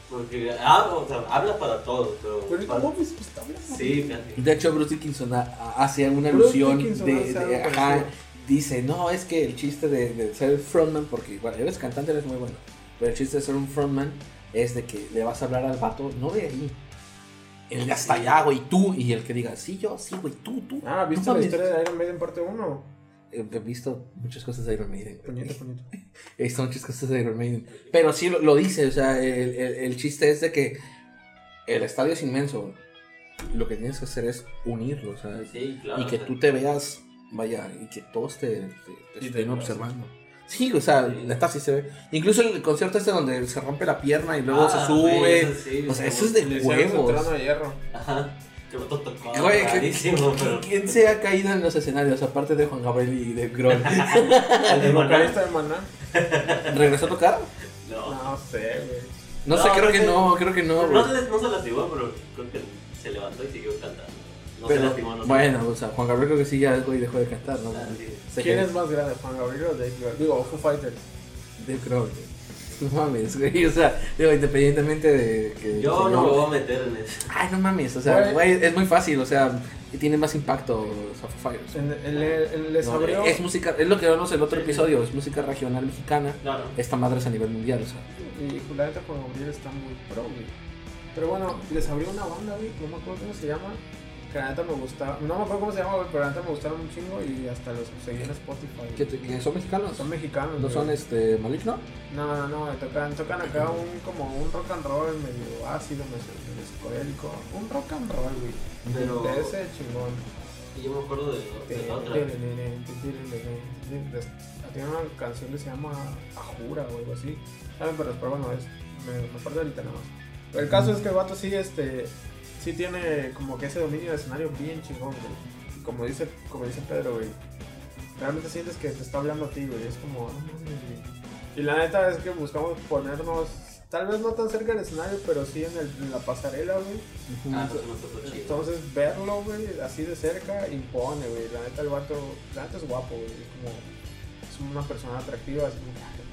Speaker 5: Porque ah, o sea, habla para todo, pero.
Speaker 3: Pero
Speaker 5: para-
Speaker 3: ¿cómo pues, está hablando?
Speaker 5: Sí, fíjate.
Speaker 1: De hecho, Bruce Dickinson ha- ha- hace una alusión de, de-
Speaker 3: algo
Speaker 1: ajá, dice, no, es que el chiste de, de ser frontman, porque igual eres cantante, eres muy bueno, pero el chiste de ser un frontman es de que le vas a hablar al vato, no de ahí, el de hasta allá, güey, tú, y el que diga, sí, yo, sí, güey, tú, tú.
Speaker 3: Ah, ¿viste
Speaker 1: No
Speaker 3: la historia de Iron Maiden parte 1?
Speaker 1: He he visto muchas cosas de Iron Maiden. güey.
Speaker 3: Puñito, puñito.
Speaker 1: He visto muchas cosas de Iron Maiden. Pero sí lo, lo dice, o sea, el, el- el chiste es de que el estadio es inmenso. Lo que tienes que hacer es unirlo, o sea,
Speaker 5: Sí, claro.
Speaker 1: y que tú te veas, vaya, y que todos te, te- te
Speaker 3: Y
Speaker 1: estén
Speaker 3: te-
Speaker 1: observando. Sí, o sea,
Speaker 5: Sí.
Speaker 1: neta sí se ve. Incluso el concierto este donde se rompe la pierna y luego
Speaker 5: Ah,
Speaker 1: se sube.
Speaker 5: sí,
Speaker 1: o sea, eso es de huevos.
Speaker 3: de hierro.
Speaker 5: Ajá. Que vato tocó.
Speaker 1: Güey, ¿qué-
Speaker 5: rarísimo, pero.
Speaker 1: ¿Quién se ha caído en los escenarios aparte de Juan Gabriel y de Grohl?
Speaker 5: El
Speaker 3: vocalista de Maná.
Speaker 1: ¿Regresó a tocar?
Speaker 5: No.
Speaker 3: No sé, güey.
Speaker 1: No,
Speaker 5: No,
Speaker 1: sé, creo que
Speaker 5: que-
Speaker 1: no, creo que no.
Speaker 5: No,
Speaker 1: güey.
Speaker 5: se, no se lastimó, pero creo que se levantó y siguió cantando. No se lastimó, no se
Speaker 1: bueno, o sea, Juan Gabriel creo que sí ya güey, dejó de cantar, ¿no?
Speaker 5: Ah, sí.
Speaker 3: ¿Quién es más grande, Juan Gabriel o Dave Grohl? Digo, Foo Fighters.
Speaker 1: Dave Grohl. No mames, güey. O sea, digo, independientemente de que.
Speaker 5: Yo no me voy a meter en eso.
Speaker 1: Ay, no mames, o sea,
Speaker 3: Güey.
Speaker 1: güey, es muy fácil, o sea, tiene más impacto
Speaker 3: les
Speaker 1: No,
Speaker 3: abrió.
Speaker 1: es música, es lo que hablamos en el otro episodio, es música regional mexicana.
Speaker 5: Claro.
Speaker 1: Esta madre es a nivel mundial, o sea.
Speaker 3: Y la neta Juan Gabriel está muy pro, güey. Pero bueno, les abrió una banda, güey. No me acuerdo cómo se llama. Que la neta me gustaba. No me acuerdo cómo se llama, güey. Pero la neta me gustaron un chingo. Y hasta los seguí en Spotify.
Speaker 1: ¿Qué te- que ¿Son mexicanos?
Speaker 3: Son mexicanos.
Speaker 1: ¿No
Speaker 3: güey.
Speaker 1: son este maligno?
Speaker 3: No, no, no, tocan, tocan acá un como un rock and roll medio ácido, medio, medio psicodélico. Un rock and roll, güey.
Speaker 5: Pero-
Speaker 3: De ese chingón.
Speaker 5: Y yo me acuerdo de, de la otra.
Speaker 3: Tiene una canción que se llama Ajura o algo así. ¿Saben? Pero, pero bueno, es, me, me acuerdo ahorita nada más. Pero el caso es que el vato sí, este, sí tiene como que ese dominio de escenario bien chingón, güey. Como dice, como dice Pedro, güey. Realmente sientes que te está hablando a ti, güey. Es como, güey. Y la neta es que buscamos ponernos, tal vez no tan cerca del escenario, pero sí en, el, en la pasarela, güey.
Speaker 5: Ah, pues no tocó chido.
Speaker 3: Entonces verlo, güey, así de cerca impone, güey. La neta el vato, la neta es guapo, güey. Es como, es una persona atractiva, así como, güey.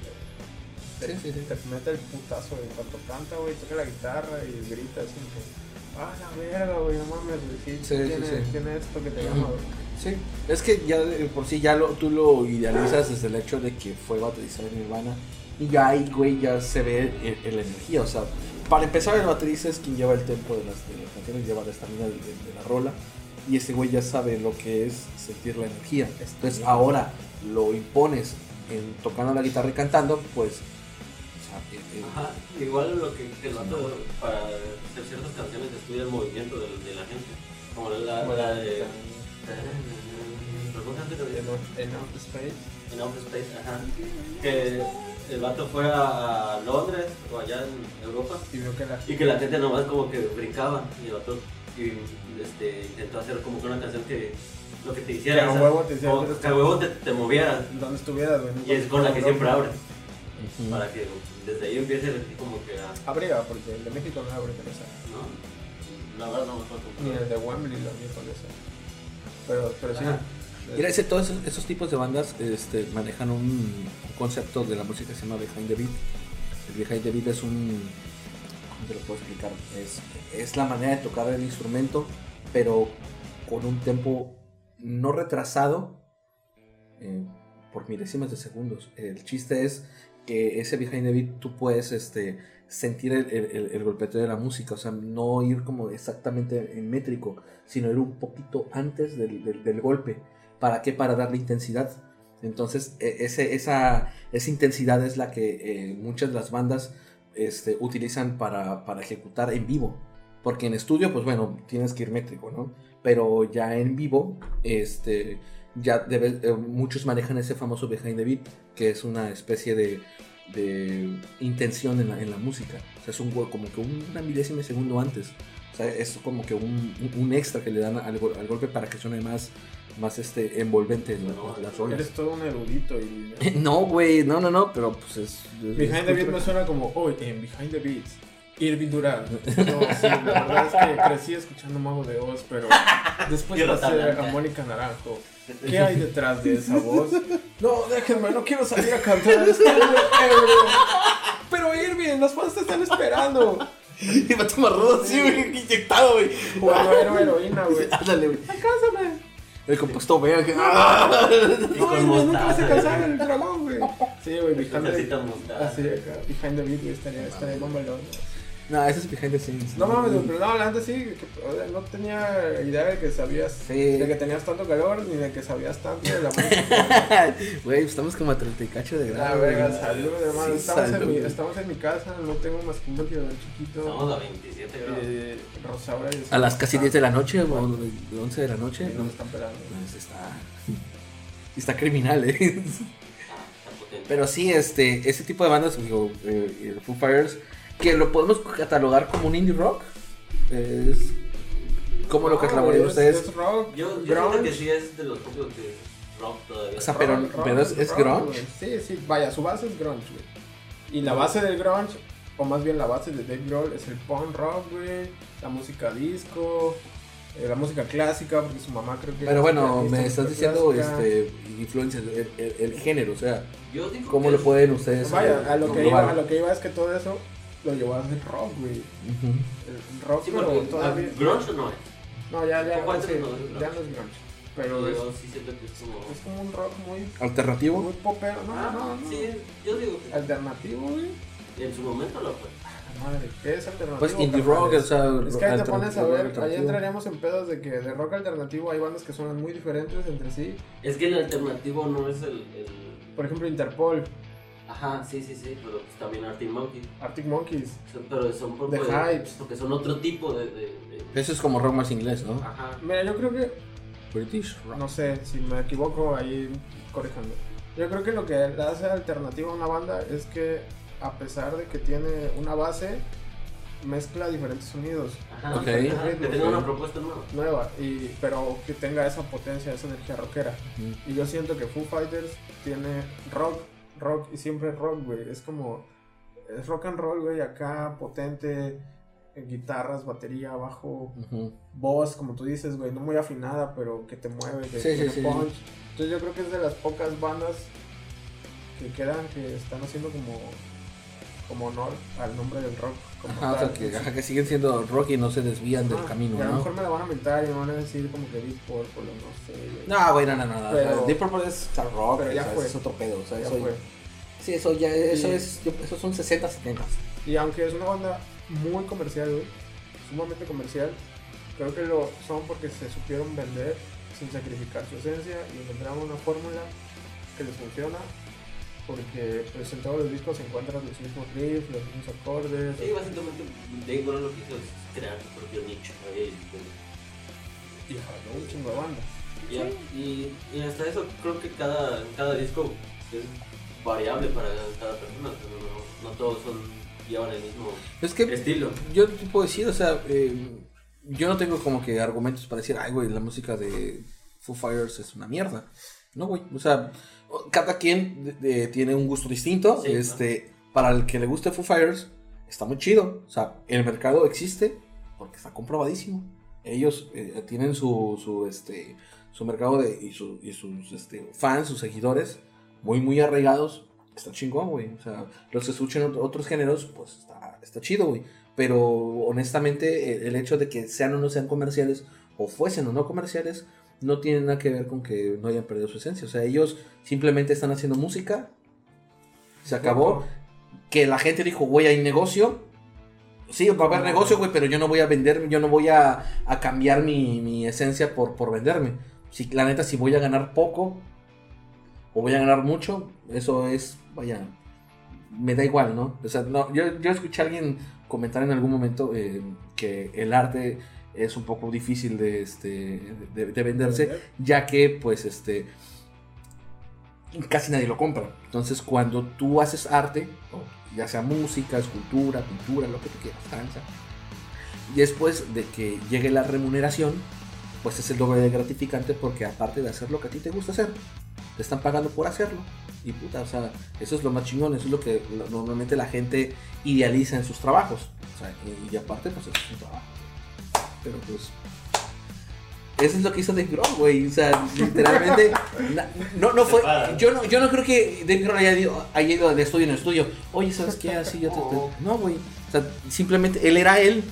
Speaker 3: te,
Speaker 1: Sí, sí, sí.
Speaker 3: te mete el putazo, güey. Cuando canta, güey, toca la guitarra y grita así como, ah, la verga, güey, no mames. Sí, tiene,
Speaker 1: sí.
Speaker 3: tiene esto que te llama, güey.
Speaker 1: Sí, es que ya por sí ya lo, tú lo idealizas desde el hecho de que fue baterista de Nirvana y ya ahí, güey, ya se ve en, en la energía, o sea, para empezar el baterista es quien lleva el tempo de las, de las canciones, lleva la estamina de, de- de la rola y ese güey ya sabe lo que es sentir la energía. Entonces ahora lo impones en tocando la guitarra y cantando, pues...
Speaker 5: Ajá, igual lo que, el vato para hacer ciertas canciones estudia el movimiento de, de la gente. Como la, la de. ¿Cómo se llama?
Speaker 3: En Off Space.
Speaker 5: En Outer Space, ajá. Que el vato fue a, Londres o allá en Europa
Speaker 3: Y que la
Speaker 5: y que la gente nomás como que brincaba y el vato y, este, intentó hacer como que una canción que lo que te hiciera,
Speaker 3: Que a huevo te hiciera
Speaker 5: que a huevo te, te moviera
Speaker 3: donde estuvieras, güey.
Speaker 5: y es con la que siempre abre para que desde ahí empiece así como que a,
Speaker 3: Habría, porque el de México no abre con esa.
Speaker 5: ¿no? La verdad no me acuerdo.
Speaker 3: Ni el de Wembley lo abrió con esa. Pero, pero sí.
Speaker 1: Mira, ese, todos esos, esos tipos de bandas este, manejan un, un concepto de la música que se llama Behind the Beat. El Behind the Beat es un... ¿Cómo te lo puedo explicar? Es, es la manera de tocar el instrumento, pero con un tempo no retrasado eh, por milésimas de segundos. El chiste es que ese Behind the Beat tú puedes este, sentir el, el, el- golpeteo de la música, o sea, no ir como exactamente en métrico, sino ir un poquito antes del, del- del golpe. ¿Para qué? Para darle intensidad. Entonces, e- ese, esa, esa intensidad es la que eh, muchas de las bandas este, utilizan para, para ejecutar en vivo. Porque en estudio, pues bueno, tienes que ir métrico, ¿no? Pero ya en vivo, este, ya debe- eh, muchos manejan ese famoso behind the beat, que es una especie de, de intención en la, en la música. O sea, es un, como que una milésima de segundo antes. O sea, es como que un, un- extra que le dan al, gol- al golpe para que suene más, más este, envolvente la-
Speaker 5: No,
Speaker 1: las rolas.
Speaker 3: Eres todo un erudito y...
Speaker 1: No, güey, no, no, no, pero pues es... es-
Speaker 3: Behind the Beat me suena como, hoy en Behind the Beats, Irving Durán. No, sí, la verdad es que crecí escuchando Mago de Oz, pero después pasé a Mónica Naranjo. ¿Qué hay detrás de esa voz? No, déjenme, no quiero salir a cantar. estoy muy ebrio. Pero Irving, los fans te están esperando.
Speaker 1: Y va a tomar rudo así, güey, inyectado, güey.
Speaker 3: Jugando héroe, heroína, güey.
Speaker 1: Ándale, güey.
Speaker 3: Alcánzame.
Speaker 1: El compuesto vea que... ¡Ah!
Speaker 3: No, nunca vas a cansar el dragón, güey. Sí, güey, Behind the Beat. Así, acá, Behind the Beat, güey, estaría, estaría mamalón.
Speaker 1: No, ese es behind the scenes.
Speaker 3: No mames, pero no, la neta sí, que, o sea, no tenía idea de que sabías,
Speaker 1: Sí.
Speaker 3: de que tenías tanto calor, ni de que sabías tanto de la música.
Speaker 1: Güey, estamos como a 30 y cacho de grado.
Speaker 3: La verga,
Speaker 1: güey.
Speaker 3: salud, hermano.
Speaker 1: Sí,
Speaker 3: estamos, en mi, estamos en mi casa, no tengo más que un ventilador chiquito.
Speaker 5: Estamos a 27 grados.
Speaker 3: Eh, Rosaura y
Speaker 1: A las casi 10 de la noche o 11 de la noche.
Speaker 3: Sí,
Speaker 1: No,
Speaker 3: nos están pelando.
Speaker 1: pues está... Está criminal, eh.
Speaker 5: Ah, está potente.
Speaker 1: Pero sí, este, ese tipo de bandas, digo, eh, Foo Fighters, que lo podemos catalogar como un indie rock. Es... ¿Cómo lo
Speaker 3: No,
Speaker 1: catalogarían ustedes?
Speaker 3: Es rock,
Speaker 5: Yo,
Speaker 3: grunge.
Speaker 5: que sí es de los pocos que rock todavía.
Speaker 1: O sea, pero-
Speaker 3: Rock, rock,
Speaker 1: pero es- es
Speaker 3: rock,
Speaker 1: grunge.
Speaker 3: Sí, sí, vaya, su base es grunge, güey. Y la base del grunge, o más bien la base de Dave Grohl, es el punk rock, güey. La música disco, eh, la música clásica, porque su mamá creo que.
Speaker 1: Pero bueno, me estás diciendo
Speaker 3: clásica.
Speaker 1: este, influencias, el, el- el género, o sea,
Speaker 5: yo digo
Speaker 1: ¿cómo lo pueden ustedes?
Speaker 3: Vaya, a lo, que iba, a lo que iba es que todo eso lo llevó a hacer rock, güey. El rock,
Speaker 5: Sí,
Speaker 3: pero
Speaker 5: porque
Speaker 3: todavía.
Speaker 5: ah, grunge no es.
Speaker 3: No, ya, ya, sí,
Speaker 5: no es
Speaker 3: ya no es grunge. Pero es,
Speaker 5: sí siento que es como.
Speaker 3: es como un rock muy,
Speaker 1: ¿Alternativo?
Speaker 3: muy popero. No,
Speaker 5: Ah,
Speaker 3: no, no.
Speaker 5: Sí, yo digo que
Speaker 3: Alternativo, güey.
Speaker 5: en su momento lo fue.
Speaker 3: La Madre, ¿qué es alternativo?
Speaker 1: Pues indie
Speaker 3: carnal?
Speaker 1: rock, o sea,
Speaker 3: Es que ahí te pones a
Speaker 1: alternativo,
Speaker 3: ver, ahí entraríamos en pedos de que de rock alternativo hay bandas que suenan muy diferentes entre sí.
Speaker 5: Es que el alternativo no es el. el...
Speaker 3: Por ejemplo, Interpol,
Speaker 5: Ajá, sí, sí, sí, pero pues también Arctic Monkey.
Speaker 3: Arctic Monkeys.
Speaker 5: Son- Pero son por
Speaker 3: The Hypes.
Speaker 5: porque son otro tipo de. de, de-
Speaker 1: Eso es como rock más inglés, ¿no?
Speaker 5: Ajá.
Speaker 3: Mira, yo creo que,
Speaker 1: British rock.
Speaker 3: no sé, si me equivoco, ahí corrijando. Yo creo que lo que le hace alternativa a una banda es que, a pesar de que tiene una base, mezcla diferentes sonidos.
Speaker 5: Ajá,
Speaker 1: Ok.
Speaker 5: ajá, que tenga una propuesta nueva.
Speaker 3: nueva, y, pero que tenga esa potencia, esa energía rockera. Y yo siento que Foo Fighters tiene rock, rock y siempre rock, güey. Es como, es rock and roll, güey, acá potente, guitarras, batería, bajo, voz, como tú dices, güey, no muy afinada, pero que te mueve, que
Speaker 1: Sí, sí.
Speaker 3: punch. Entonces yo creo que es de las pocas bandas que quedan que están haciendo como, como honor al nombre del rock como
Speaker 1: Ajá, o sea, que, ajá, que siguen siendo rock y no se desvían del camino,
Speaker 3: y a lo
Speaker 1: ¿no?
Speaker 3: mejor me la van a mentar y me van a decir como que Deep Purple o no sé. güey.
Speaker 1: No, güey, no, no, no. no.
Speaker 3: Pero-
Speaker 1: Deep Purple es hard rock,
Speaker 3: pero ya
Speaker 1: o sea,
Speaker 3: fue.
Speaker 1: es otro pedo. O sea,
Speaker 3: Ya
Speaker 1: eso,
Speaker 3: fue.
Speaker 1: Sí, eso ya, eso
Speaker 3: Y-
Speaker 1: es, yo- esos son 60, 70.
Speaker 3: Y aunque es una banda muy comercial, güey, sumamente comercial, creo que lo son porque se supieron vender sin sacrificar su esencia y encontraron una fórmula que les funciona. Porque pues, en todos los discos se encuentran los mismos riffs, los mismos acordes.
Speaker 5: Sí, básicamente Dave Grohl lo que hizo es crear su propio nicho. ahí,
Speaker 3: y jaló un chingo de bandas.
Speaker 5: Y, y, y hasta eso creo que cada, cada disco es variable para cada persona. No, no todos son, llevan el mismo
Speaker 1: Es que
Speaker 5: estilo.
Speaker 1: yo te puedo decir, o sea, eh, yo no tengo como que argumentos para decir, ay, güey, la música de Foo Fighters es una mierda. No, güey, o sea, cada quien de- de- tiene un gusto distinto.
Speaker 5: Sí,
Speaker 1: este, Para el que le guste Foo Fighters, está muy chido. O sea, el mercado existe porque está comprobadísimo. Ellos eh, tienen su, su, este, su mercado de, y, su- y sus este, fans, sus seguidores, muy, muy arraigados. Está chingón, güey. O sea, los que escuchan ot- otros géneros, pues está, está chido, güey. Pero honestamente, el, el hecho de que sean o no sean comerciales, o fuesen o no comerciales, no tiene nada que ver con que no hayan perdido su esencia. O sea, ellos simplemente están haciendo música. Se acabó. Que la gente dijo, güey, hay negocio. Sí, va a haber negocio, güey, pero yo no voy a vender, yo no voy a, a cambiar mi, mi esencia por, por venderme. Si, la neta, si voy a ganar poco o voy a ganar mucho, eso es, vaya, me da igual, ¿no? O sea, no, yo, yo escuché a alguien comentar en algún momento eh, que el arte es un poco difícil de, este, de, de venderse, ya que, pues, este, casi nadie lo compra. Entonces, cuando tú haces arte, ya sea música, escultura, pintura, lo que tú quieras, danza, y después de que llegue la remuneración, pues es el doble de gratificante porque aparte de hacer lo que a ti te gusta hacer, te están pagando por hacerlo. Y puta, o sea, eso es lo más chingón, eso es lo que normalmente la gente idealiza en sus trabajos. O sea, y, aparte, pues es un trabajo. Pero pues. Eso es lo que hizo Dave Grohl, güey. O sea, literalmente. na- no, no fue. Yo no, yo no creo que Dave Grohl haya ido, haya ido de estudio en estudio. Oye, ¿sabes qué? Así yo te. te-". No, güey. O sea, simplemente él era él.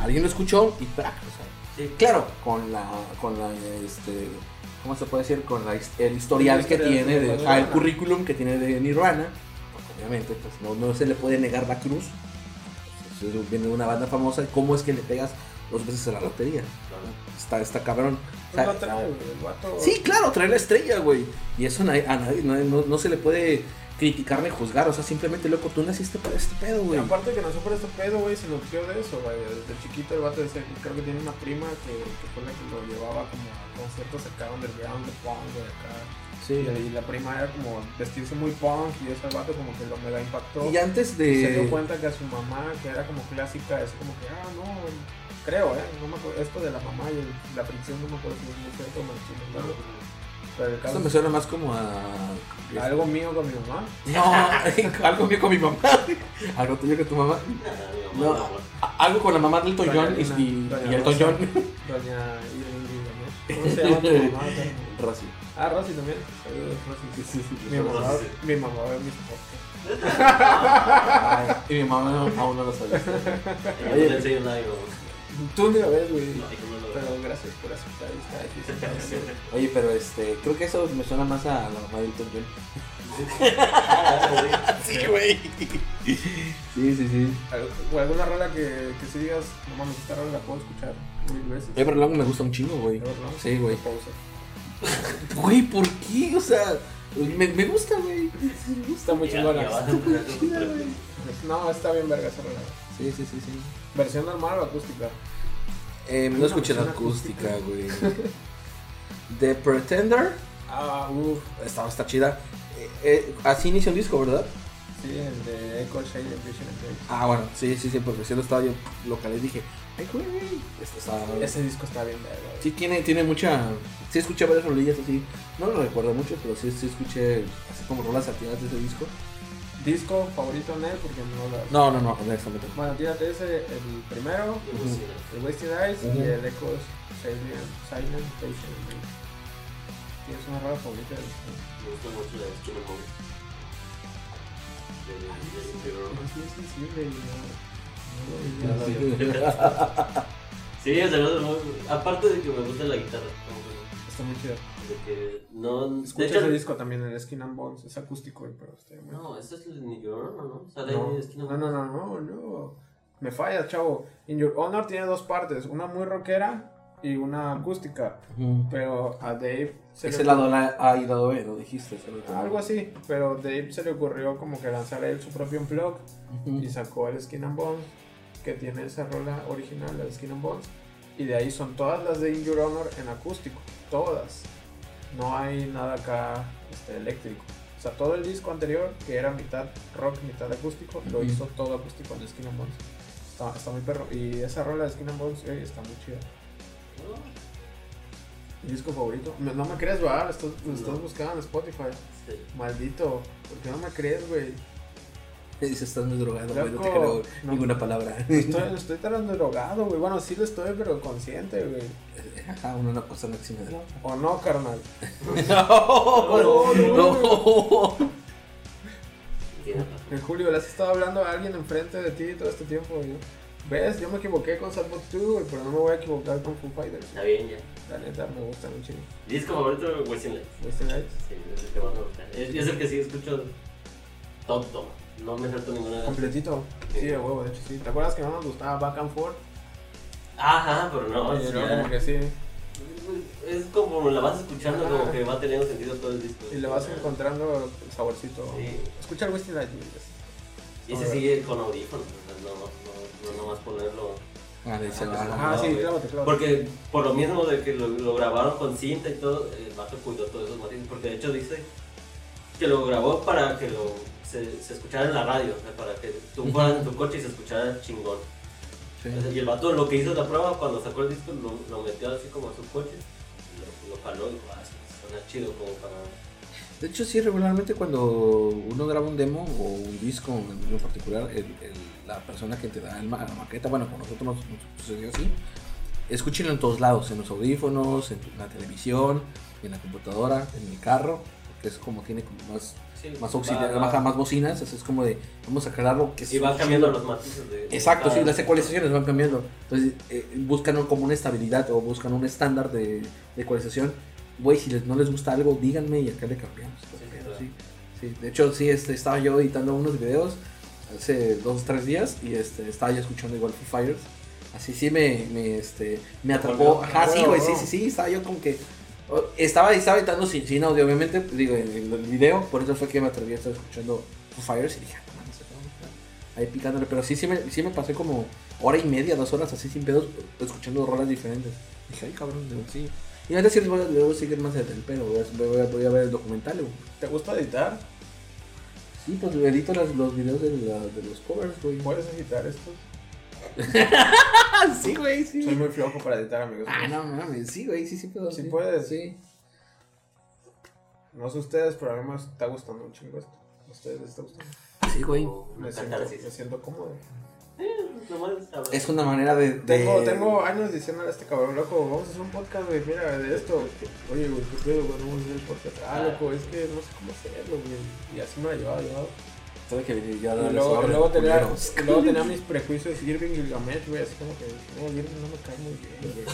Speaker 1: Alguien lo escuchó y ¡prac! O sea,
Speaker 5: Sí.
Speaker 1: Claro, con la, con la, este, ¿cómo se puede decir? Con la, el historial que tiene,
Speaker 3: de
Speaker 1: de,
Speaker 3: Nirvana.
Speaker 1: ah, el currículum que tiene de Nirvana, pues, obviamente, pues no, no se le puede negar la cruz. Viene de una banda famosa, ¿cómo es que le pegas dos veces a la lotería? Está, está cabrón. O sea,
Speaker 3: Pues trae, el vato.
Speaker 1: sí, claro, trae la estrella, güey. Y eso a nadie, a nadie- no, se le puede criticar ni juzgar, o sea, simplemente, loco, tú naciste para este pedo,
Speaker 3: Y
Speaker 1: güey.
Speaker 3: aparte que nació por este pedo, güey, se nutrió de eso, güey. Desde chiquito el vato decía que creo que tiene una prima que, que fue la que lo llevaba como a conciertos acá underground de punk, güey, acá.
Speaker 1: Sí.
Speaker 3: Y la prima era como vestirse muy punk y eso al vato como que lo mega impactó.
Speaker 1: Y antes de...
Speaker 3: se dio cuenta que a su mamá, que era como clásica, es como que, ah, no, creo, ¿eh? No me acuerdo, esto de la mamá y el- la fricción no me acuerdo si es muy cierto o no, si no, no. Pero el
Speaker 1: Esto
Speaker 3: caso
Speaker 1: me suena más como a...
Speaker 3: algo mío con mi mamá.
Speaker 1: No, algo mío con mi mamá. Algo tuyo con tu mamá. No, a- algo con la mamá del Toñón y, y-
Speaker 3: Doña
Speaker 1: y el
Speaker 3: Rosa.
Speaker 1: Toñón.
Speaker 3: Doña. ¿Cómo se llama tu mamá?
Speaker 1: Rosy.
Speaker 3: Ah, Rosy también. Saludos, Rosy. Mi mamá, mi mamá ve mis podcasts.
Speaker 1: Ay, y mi mamá aún no lo sabía.
Speaker 5: No le enseño nada.
Speaker 3: Tú ni lo ves, güey.
Speaker 5: No, no.
Speaker 3: Pero gracias por aceptar esta difícil.
Speaker 1: Oye, pero este, creo que eso me suena más a la mamá del Toñón. Sí, güey. Sí, sí, sí.
Speaker 3: ¿O alguna rola que, que si digas, no mames, esta rola la puedo escuchar mil veces?
Speaker 1: Everlong me gusta un chingo, güey.
Speaker 3: Everlong.
Speaker 1: Sí, güey. Güey, ¿por qué? O sea, me, me gusta, güey.
Speaker 3: Está muy chingona. No, está bien verga esa rola.
Speaker 1: Sí, sí, sí, sí.
Speaker 3: ¿Versión normal o acústica?
Speaker 1: Eh, no escuché la acústica, güey. The Pretender.
Speaker 3: Ah, uff.
Speaker 1: Está, está chida. Eh, eh, así inicia un disco, ¿verdad?
Speaker 3: Sí, el de Echo Shade Vision and Grace.
Speaker 1: Ah, bueno, sí, sí, sí, porque si lo estaba yo local y dije, ay, güey, esto está...
Speaker 3: Ese disco está bien verga.
Speaker 1: Sí, tiene, tiene mucha... Sí escuché varias rolillas así, no lo recuerdo mucho, pero sí, sí escuché así como rolas activas de ese disco.
Speaker 3: ¿Disco favorito en él? Porque no lo
Speaker 1: No, no, no, honestamente.
Speaker 3: Bueno, tírate ese, el primero, el Wasted Eyes
Speaker 1: Ujú.
Speaker 3: y el Echo Silent, Silent Grace. ¿Tienes una rola favorita disco?
Speaker 5: Me gusta mucho la de Skin Bones. De- de- de
Speaker 3: no-
Speaker 5: Sí, o sea, no- aparte de que me gusta la guitarra.
Speaker 3: Está muy chido.
Speaker 5: De que no. De
Speaker 3: Escucha
Speaker 5: hecho,
Speaker 3: ese disco también, el Skin and Bones. Es acústico, güey, pero está muy
Speaker 5: no, ese es el New York, ¿no? Sale
Speaker 3: No,
Speaker 5: ahí, es que
Speaker 3: no, no, no, no, no. Me falla, chavo. In Your Honor tiene dos partes, una muy rockera y una acústica. Pero a Dave se
Speaker 1: Es
Speaker 3: le
Speaker 1: el lado la- A y lado B, lo dijiste.
Speaker 3: algo así, pero Dave se le ocurrió como que lanzar él su propio unplug
Speaker 1: Ujú.
Speaker 3: y sacó el Skin and Bones que tiene esa rola original, la de Skin and Bones, y de ahí son todas las de In Your Honor en acústico, todas. No hay nada acá este, eléctrico. O sea, todo el disco anterior, que era mitad rock, mitad acústico, lo hizo todo acústico en Skin and Bones. Está, está muy perro. Y esa rola de Skin and Bones eh, está muy chida. ¿Mi disco favorito? No, no me crees, va, lo estás, lo estás
Speaker 5: No.
Speaker 3: buscando en Spotify.
Speaker 5: Sí.
Speaker 3: Maldito, ¿por qué no me crees, güey?
Speaker 1: Dice, estás muy drogado, güey, no te creo
Speaker 3: no.
Speaker 1: ninguna palabra.
Speaker 3: Estoy, estoy tan drogado, güey. Bueno, sí lo estoy, pero consciente, güey.
Speaker 1: Ajá, una cosa no exime de.
Speaker 3: O no, carnal.
Speaker 1: No, no.
Speaker 5: Razón.
Speaker 3: En Julio, le has estado hablando a alguien enfrente de ti todo este tiempo, güey. ¿Ves? Yo me equivoqué con Salvo 2, güey, pero no me voy a equivocar con Foo Fighters.
Speaker 5: Está bien, ya.
Speaker 3: La neta, me gusta mucho.
Speaker 5: Disco favorito, Western Lights.
Speaker 3: ¿Viste Nights?
Speaker 5: Sí, es el que más me gusta. Es, es el que sí escucho todo. No me salto ninguna.
Speaker 3: Completito. Sí, de huevo, de hecho, sí. ¿Te acuerdas que no nos gustaba Back and Forth?
Speaker 5: Ajá, pero no, sí,
Speaker 3: luego
Speaker 5: ya.
Speaker 3: como que sí.
Speaker 5: Es como la vas escuchando,
Speaker 3: Ajá.
Speaker 5: como que va teniendo sentido todo el disco.
Speaker 3: Y le vas encontrando el saborcito.
Speaker 5: Sí.
Speaker 3: Escucha el güey.
Speaker 5: Y se sigue con audífonos, no, no, no, no nomás ponerlo.
Speaker 1: Ah, ah,
Speaker 3: Ah,
Speaker 5: no,
Speaker 3: sí, clávate, clávate.
Speaker 5: Porque por lo mismo de que lo, lo grabaron con cinta y todo, el vato cuidó todos esos matices. Porque de hecho dice que lo grabó para que lo, se, se escuchara en la radio, o sea, para que tú fueras en tu coche y se escuchara chingón.
Speaker 1: sí.
Speaker 5: Sea, Y el vato lo que hizo la prueba cuando sacó el disco lo, lo metió así como a su coche, lo, lo jaló y dijo, ah, suena chido como para...
Speaker 1: De hecho, sí, regularmente cuando uno graba un demo o un disco en particular, el- el- la persona que te da el la maqueta, bueno, con nosotros nos, nos sucedió así, escúchenlo en todos lados, en los audífonos, en la televisión, en la computadora, en el carro, porque es como tiene como más,
Speaker 5: Sí,
Speaker 1: más
Speaker 5: va-
Speaker 1: auxiliar,
Speaker 5: va-
Speaker 1: más, más bocinas, así es como de, vamos a crearlo que
Speaker 5: Y va cambiando los matices de... de
Speaker 1: Exacto, sí, las ecualizaciones van cambiando. Entonces, eh, buscan como una estabilidad o buscan un estándar de, de ecualización. Güey, si les, no les gusta algo, díganme y acá le cambiamos.
Speaker 5: Sí,
Speaker 1: sí. De hecho, sí, este, estaba yo editando unos videos hace dos o tres días y este, estaba yo escuchando igual Foo Fighters. Así sí me, me, este, me atrapó. Ajá, sí, güey, sí, sí, sí, estaba yo como que... Estaba, estaba editando sin, sin audio, obviamente, digo, en, en el video, por eso fue que me atreví a estar escuchando Fighters y dije, "Ah, no estar ahí picándole, pero sí, sí me, sí me pasé como hora y media, dos horas así sin pedos, escuchando rolas diferentes. Dije, ay cabrón, de- sí. Y antes sí les voy a, les voy a seguir más del pelo, voy a, voy a- voy a ver el documental. güey.
Speaker 3: ¿Te gusta editar?
Speaker 1: Sí, pues edito las- los videos de, la- de los covers, güey.
Speaker 3: ¿Puedes editar esto?
Speaker 1: Ah, sí, güey, sí.
Speaker 3: Soy muy flojo para editar, amigos.
Speaker 1: Ah, no mames, sí, güey, sí, sí puedo.
Speaker 3: Sí puedes.
Speaker 1: Sí.
Speaker 3: No sé ustedes, pero a mí me está gustando un chingo esto. ¿A ustedes les está gustando?
Speaker 1: Sí, güey.
Speaker 3: Me siento, me siento cómodo.
Speaker 5: Nomás hablar.
Speaker 1: Es una manera de... de-
Speaker 3: Tengo, tengo años diciéndole a este cabrón, loco, vamos a hacer un podcast, güey, mira, de esto. Oye, güey, ¿qué pedo, güey? Vamos a hacer el podcast. Ah, loco, es que no sé cómo hacerlo, güey. Y así me la llevaba, llevaba.
Speaker 1: Que venir yo a darles
Speaker 3: luego, luego, tenía, luego tenía mis prejuicios Irving y Gilgamesh, güey, así como que, no, Irving no me cae muy bien, güey.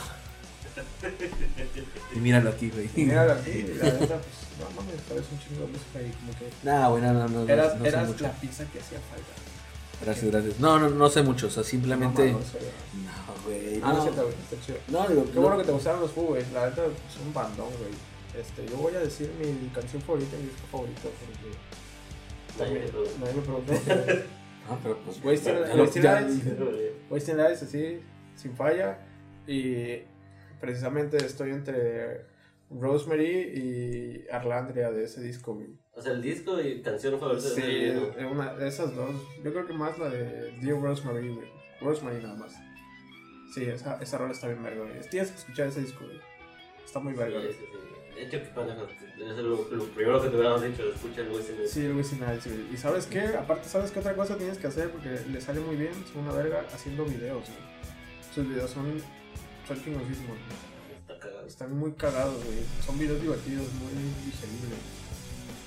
Speaker 1: Y míralo aquí, güey.
Speaker 3: Y mira, aquí, la neta, pues, no mames, sabes un chingo de música y como que
Speaker 1: Nah, güey, no, no, no. no,
Speaker 3: eras,
Speaker 1: no sé
Speaker 3: eras
Speaker 1: mucho.
Speaker 3: la pizza que hacía falta.
Speaker 1: Gracias, gracias. No, no, no sé mucho, o sea, simplemente...
Speaker 3: Soy, güey.
Speaker 1: No, güey.
Speaker 3: Ah, no,
Speaker 1: no.
Speaker 3: cierto, güey, está chido.
Speaker 1: No, digo,
Speaker 3: Qué bueno que te gustaron los Foo, güey. La neta es un bandón, güey. Este, yo voy a decir mi canción favorita y mi disco favorito porque
Speaker 5: Nadie me pregunta.
Speaker 3: nadie me pregunta.
Speaker 1: Ah, pero pues.
Speaker 3: Wasting, Wasting Lights, así, sin falla. Y precisamente estoy entre Rosemary y Arlandria de ese disco, güey.
Speaker 5: O sea, el disco y canción favorita
Speaker 3: Sí,
Speaker 5: de ¿no?
Speaker 3: una de esas dos. Yo creo que más la de Dear Rosemary, güey. Rosemary nada más. Sí, esa, esa rola está bien verga. Tienes que escuchar ese disco, güey. Está muy verga,
Speaker 5: Sí,
Speaker 3: güey.
Speaker 5: sí, sí. Hecho, qué pendejo. Es lo, lo primero que te hubiéramos dicho, escucha el Western
Speaker 3: Sí, el Wisin güey. Y sabes qué? Aparte, ¿sabes qué otra cosa tienes que hacer? Porque le sale muy bien, son una verga, haciendo videos, güey. Sus videos son, son chingosísimos, güey.
Speaker 5: Está cagado.
Speaker 3: Están muy cagados, güey. Son videos divertidos, muy digeribles.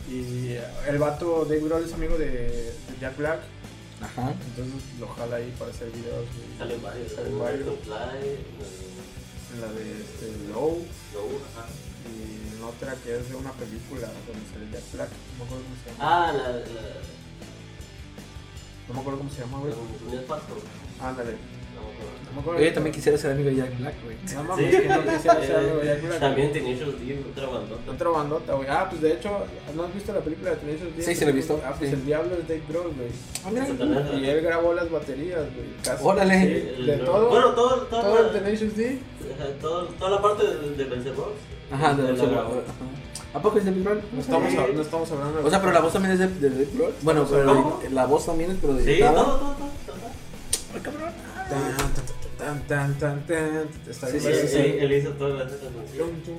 Speaker 3: Y el vato Dave Grohl es amigo de, de Jack Black.
Speaker 1: Ajá.
Speaker 3: Entonces lo jala ahí para hacer videos. güey.
Speaker 5: Salen varios.
Speaker 3: Salen
Speaker 5: Salen
Speaker 3: varios.
Speaker 5: Fly,
Speaker 3: En la de este, Low
Speaker 5: Low, ajá.
Speaker 3: Otra que es de una película donde sale Jack Black. No me acuerdo cómo se llama.
Speaker 5: Ah, la. la.
Speaker 3: No me acuerdo cómo se llama, güey. Ándale.
Speaker 5: No me acuerdo.
Speaker 1: Oye, también quisiera ser amigo de Jack Black, güey.
Speaker 3: No mames, que no quisiera ser amigo de Jack Black.
Speaker 5: También Tenacious D, otra bandota.
Speaker 3: Otra bandota, güey. Ah, pues de hecho, ¿no has visto la película de Tenacious D?
Speaker 1: Sí, sí la he visto,
Speaker 3: Ah, pues
Speaker 1: sí.
Speaker 3: el diablo es Dave Grohl, güey.
Speaker 1: Ah, mira.
Speaker 3: Y él grabó las baterías, güey. Casi.
Speaker 1: Órale.
Speaker 3: Sí, de todo.
Speaker 5: Bueno, todo, todo,
Speaker 3: todo el Tenacious D.
Speaker 5: Toda la parte de, de Vencedor.
Speaker 1: Ajá, de
Speaker 5: la
Speaker 1: los
Speaker 5: grabó.
Speaker 1: ¿A poco es de Big Roll?
Speaker 3: No estamos,
Speaker 5: Sí.
Speaker 3: hab- no estamos hablando de
Speaker 1: O sea, pero la voz también es de, de Dave Grohl. Bueno, pero
Speaker 5: ¿Cómo?
Speaker 1: la voz también es pero
Speaker 5: Sí,
Speaker 1: dedicada.
Speaker 5: todo, todo, todo. todo.
Speaker 1: Ay, cabrón.
Speaker 3: Tan, tan, tan, tan. Está
Speaker 1: Sí,
Speaker 3: bien,
Speaker 1: sí, sí,
Speaker 5: él,
Speaker 1: sí.
Speaker 5: él hizo todas las
Speaker 3: tum.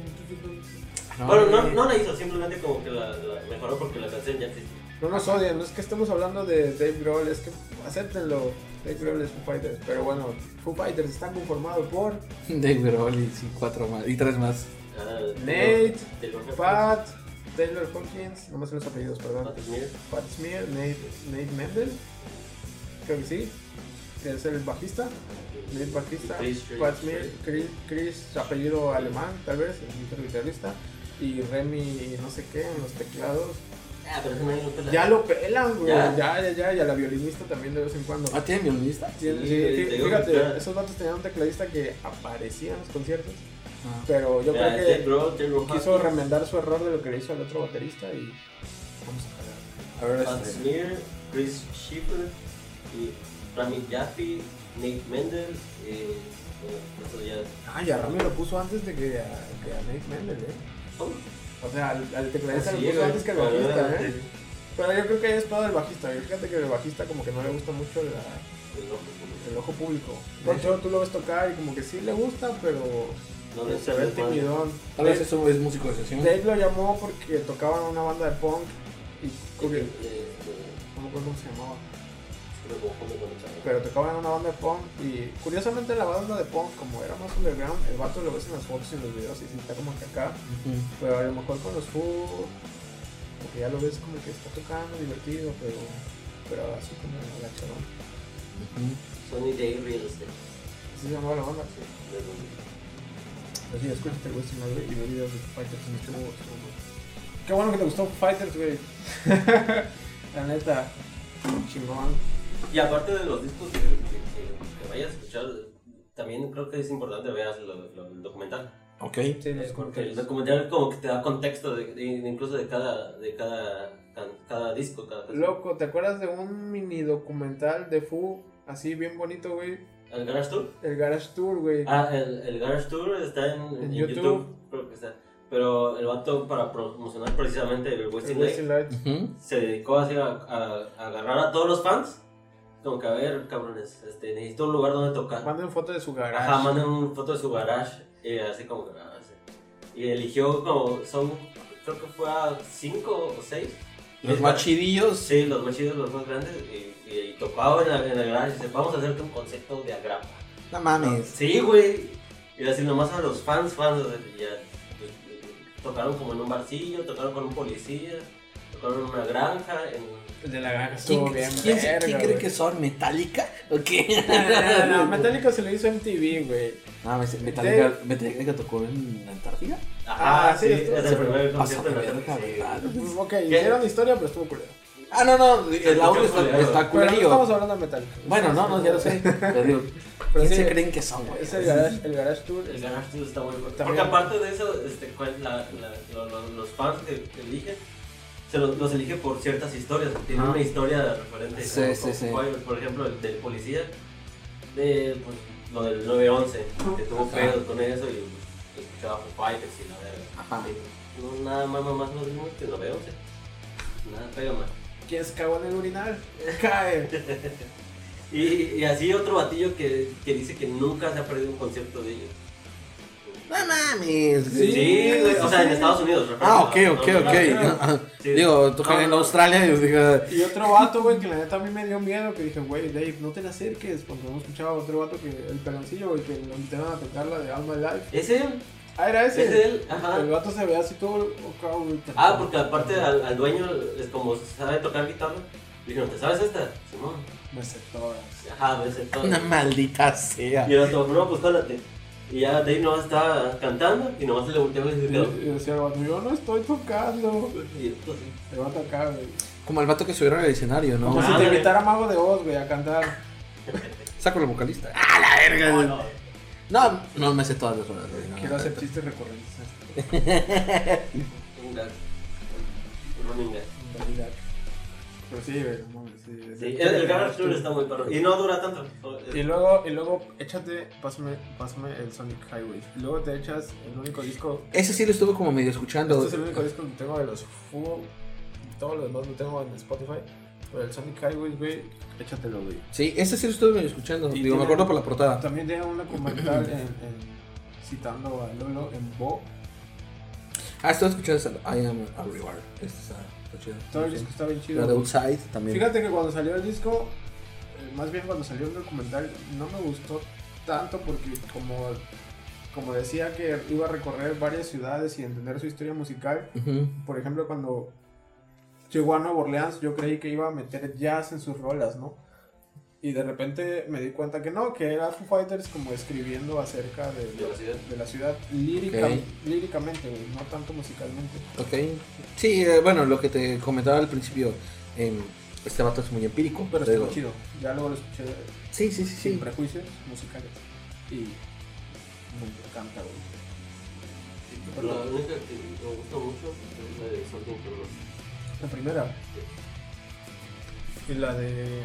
Speaker 5: Bueno, no, no la hizo, simplemente como que la, la mejoró porque la canción ya existía.
Speaker 3: No nos odien, no es que estemos hablando de Dave Grohl, es que acéptenlo. Dave Grohl es Foo Fighters, pero bueno, Foo Fighters están conformados por
Speaker 1: Dave Grohl y sí, cuatro más. Y tres más.
Speaker 5: Ah,
Speaker 3: Nate,
Speaker 5: Taylor
Speaker 3: Pat, Taylor Hawkins, no me sé los apellidos, perdón.
Speaker 5: Pat Smear,
Speaker 3: Pat Smear, Nate, Nate Mendel, creo que sí, que es el bajista. Nate bajista,
Speaker 5: Chris,
Speaker 3: Pat Smear, Chris, Chris, apellido alemán, tal vez, el guitarrista. Y Remy, no sé qué, en los teclados.
Speaker 5: Ah, pero no.
Speaker 3: Ya lo pelan, güey.
Speaker 5: Ya.
Speaker 3: Ya, ya, ya. Y a la violinista también de vez en cuando.
Speaker 1: Ah, ¿tiene violinista?
Speaker 3: Sí, fíjate, esos vatos tenían un tecladista que aparecía en los conciertos.
Speaker 1: Ah.
Speaker 3: Pero yo
Speaker 5: Ya,
Speaker 3: creo que quiso
Speaker 5: Hawkins,
Speaker 3: remendar su error de lo que le hizo al otro baterista y vamos a jalar.
Speaker 1: A ver,
Speaker 5: Pat
Speaker 1: este.
Speaker 5: Smear, Chris Schiffer, y Rami Jaffe, Nate Mendel, y bueno, eso ya.
Speaker 3: Ah, y a Rami lo puso antes de que a, que a Nate Mendel, ¿eh?
Speaker 5: Oh,
Speaker 3: O sea, al, al tecladista lo puso antes que al bajista,
Speaker 5: sí.
Speaker 3: ¿eh? Pero yo creo que es todo el bajista. Fíjate que el bajista como que no le gusta mucho la,
Speaker 5: El ojo,
Speaker 3: el ojo público. De hecho, tú lo ves tocar y como que sí le gusta, pero
Speaker 5: No le
Speaker 3: se ve timidón.
Speaker 1: Tal vez eso es músico de sesión.
Speaker 3: Dave lo llamó porque tocaban en una banda de punk y
Speaker 5: Eh,
Speaker 3: no me acuerdo cómo se llamaba,
Speaker 5: pero
Speaker 3: tocaban en una banda de punk y curiosamente la banda de punk como era más underground, el vato lo ves en las fotos y en los videos y está como que acá, pero a lo mejor con los Foo, porque ya lo ves como que está tocando divertido, pero, pero así como.
Speaker 1: Ujú.
Speaker 5: Sony Day Real Estate.
Speaker 3: Así se llamaba la banda.
Speaker 5: Sí, de los-
Speaker 3: Pues sí, escúchate Western güey, y ve videos de Fighters. estuvo- estuvo. Qué bueno que te gustó Fighters, güey. la neta, chingón.
Speaker 5: Y aparte de los discos que, que, que- que vayas a escuchar, también creo que es importante veas lo- lo- el documental.
Speaker 1: Ok.
Speaker 3: Sí,
Speaker 5: Eh, porque el documental como que te da contexto de, de- incluso de cada, de cada, can- cada disco, cada.
Speaker 3: Loco, ¿te acuerdas de un mini documental de Foo? Así bien bonito, güey.
Speaker 5: ¿El Garage Tour?
Speaker 3: El Garage Tour, güey.
Speaker 5: Ah, el, el Garage Tour está en,
Speaker 3: En
Speaker 5: en
Speaker 3: YouTube.
Speaker 5: YouTube. creo que está. Pero el vato para promocionar precisamente el
Speaker 3: El
Speaker 5: Westing Lake
Speaker 3: Western Light.
Speaker 1: Ujú.
Speaker 5: se dedicó así a, a- a agarrar a todos los fans. Como que a ver, cabrones, este, necesito un lugar donde tocar.
Speaker 3: Manden foto de su garage.
Speaker 5: Ajá, manden una foto de su garage. Y así como que, ah, sí. Y eligió como, son, creo que fue a 5 o 6.
Speaker 1: Los más chidillos.
Speaker 5: Sí, los más chidos, los más grandes. Y, y, y tocaba en, la- en el garage y dice, vamos a hacerte un concepto de agrapa.
Speaker 1: No mames.
Speaker 5: Sí, güey. Y así nomás a los fans, fans, y ya pues, tocaron como en un barcillo, tocaron con un policía, tocaron en una granja, en...
Speaker 3: El de la granja
Speaker 1: ¿Quién,
Speaker 3: estuvo bien.
Speaker 1: quién-
Speaker 3: verga,
Speaker 1: quién cree
Speaker 3: güey.
Speaker 1: que son? ¿Metallica? ¿O qué?
Speaker 3: No, Metallica se lo hizo MTV, güey.
Speaker 1: No, me- Metallica, Metallica tocó en Antártida.
Speaker 3: Ah, sí, estuvo-
Speaker 5: es el primer concierto
Speaker 1: de
Speaker 5: la sí.
Speaker 3: Pues, Ok, hicieron historia, pero estuvo culero.
Speaker 1: Ah, no, no, el audio está,
Speaker 5: culero.
Speaker 1: está
Speaker 3: Pero no estamos hablando de Metallica.
Speaker 1: Bueno, no, no, ya lo sé. Pero digo,
Speaker 3: Pero
Speaker 1: ¿quién
Speaker 3: sí,
Speaker 1: se creen que son, güey?
Speaker 3: Es el garage, el garage Tour.
Speaker 5: El Garage Tour está muy bueno. Porque aparte de eso, este, cuál- la- la- lo- lo- los fans que, que eligen, se los, los elige por ciertas historias. Tienen
Speaker 3: Ah.
Speaker 5: una historia referente.
Speaker 1: Sí,
Speaker 5: como-
Speaker 1: sí,
Speaker 5: como
Speaker 1: sí.
Speaker 5: Por ejemplo, el del policía, de pues, lo del 911, que tuvo
Speaker 1: Ajá.
Speaker 5: pedos con eso y pues, escuchaba Fighters y la verga.
Speaker 1: Ajá.
Speaker 5: Y No, nada más, más, más lo mismo que el 911. Nada pega más.
Speaker 3: ¿Quién se cagó en el urinal? Cae.
Speaker 5: Y, y así otro batillo que, que dice que nunca se ha perdido un concierto de ellos.
Speaker 1: No mames.
Speaker 3: Sí,
Speaker 5: o sea, en. Estados Unidos.
Speaker 1: Ah, ok, ok,
Speaker 5: no,
Speaker 1: ok.
Speaker 5: no, no. Sí.
Speaker 1: Digo, tocan en. Australia y digo,
Speaker 3: Y otro vato, güey, que la neta a mí me dio miedo, que dije, güey, Dave, no te le acerques, porque hemos escuchado a otro vato que, el peloncillo, güey, que lo invitaron a tocar la de All My Life.
Speaker 5: Ese,
Speaker 3: Ah, era ese.
Speaker 5: ese él, ajá.
Speaker 3: El vato se ve así todo.
Speaker 5: Ah, porque aparte al, al dueño, es como sabe tocar guitarra, Dijeron, ¿te sabes esta? Simón.
Speaker 3: Me sé todas.
Speaker 5: Ajá, ves el todo.
Speaker 1: Una maldita sea.
Speaker 5: Y el otro, no, pues jálate. Y ya Dave nomás estaba cantando y nomás se le volteó y se
Speaker 3: Y
Speaker 5: quedó.
Speaker 3: y decía, el vato, yo no estoy tocando.
Speaker 5: Y pues,
Speaker 3: Te va a tocar, güey.
Speaker 1: Como el vato que subieron al escenario, ¿no?
Speaker 3: Como si te invitara Mago de Oz, güey, a cantar.
Speaker 1: Saco el vocalista. ¡Ah, la verga!
Speaker 5: no. No,
Speaker 1: no me sé todas las rolas, no.
Speaker 3: Quiero hacer chistes recurrentes.
Speaker 5: Un gag. Un running gag.
Speaker 3: Pero sí, güey, no sí.
Speaker 5: Sí, el, el Garage Tour está muy perro. Y no dura tanto.
Speaker 3: Y luego, y luego échate, pásame, pásame el Sonic Highway. Y luego te echas el único disco.
Speaker 1: Ese sí lo estuve como medio escuchando.
Speaker 3: Este es el único disco que tengo de los Foo. Todo lo demás lo tengo en Spotify. Pero el Sonic Highway, güey, échatelo, güey.
Speaker 1: Sí, ese sí lo estuve escuchando.
Speaker 3: Y
Speaker 1: Digo, me acuerdo por la portada.
Speaker 3: También tiene un documental en, en- citando a Lolo en Bo.
Speaker 1: Ah, estuve escuchando esa. I am a reward. Este está, está chido.
Speaker 3: Todo el disco está bien chido.
Speaker 1: La de. Outside también.
Speaker 3: Fíjate que cuando salió el disco, eh, más bien cuando salió el documental, no me gustó tanto porque como, como decía que iba a recorrer varias ciudades y entender su historia musical,
Speaker 1: Ujú.
Speaker 3: por ejemplo cuando llegó a Nueva Orleans yo creí que iba a meter jazz en sus rolas, ¿no? Y de repente me di cuenta que no, que era Foo Fighters como escribiendo acerca de,
Speaker 5: De la ciudad.
Speaker 3: de la ciudad lírica,
Speaker 1: Ok.
Speaker 3: líricamente, güey, no tanto musicalmente.
Speaker 1: Ok. Sí, eh, bueno, lo que te comentaba al principio. em, este vato es muy empírico.
Speaker 3: Pero está chido. Ya luego lo escuché
Speaker 1: Sí, sí, sí.
Speaker 3: sin
Speaker 1: sí.
Speaker 3: prejuicios musicales. Y me encanta, güey.
Speaker 5: La única que me gusta mucho es la de Something for Us.
Speaker 3: La primera. Y la de.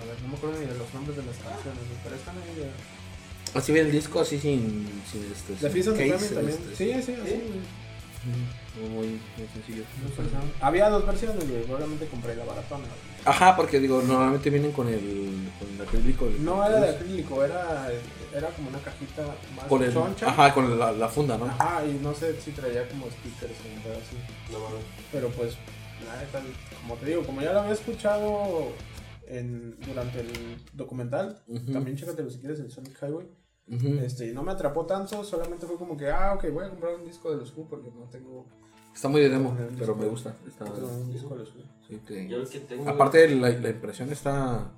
Speaker 3: A ver, no me acuerdo ni de los nombres de las canciones, pero están ahí de.
Speaker 1: Así viene el disco, así sin. sin este,
Speaker 3: on the
Speaker 1: case,
Speaker 3: Family también.
Speaker 1: este,
Speaker 3: Sí, sí, así,
Speaker 1: Muy, muy sencillo.
Speaker 3: Había dos versiones, güey. Obviamente compré la baratona.
Speaker 1: Ajá, porque digo, normalmente vienen con el, con el acrílico. el-
Speaker 3: No era de acrílico, era, era como una cajita más
Speaker 1: con el,
Speaker 3: choncha.
Speaker 1: Ajá, con la, la funda, ¿no?
Speaker 3: Ajá, y no sé si traía como stickers o pedo así.
Speaker 5: No.
Speaker 3: Pero pues, la neta, como te digo, como ya lo había escuchado en, durante el documental,
Speaker 1: Ujú,
Speaker 3: también chécatelo si quieres el Sonic Highway.
Speaker 1: ujú.
Speaker 3: Este, y no me atrapó tanto, solamente fue como que, ah, ok, voy a comprar un disco de los Who porque no tengo,
Speaker 1: Está muy de demo, pero
Speaker 3: disco.
Speaker 1: me gusta. Está,
Speaker 3: un disco de los Who.
Speaker 1: sí, te-
Speaker 5: Yo que tengo.
Speaker 1: Aparte, la, la impresión está.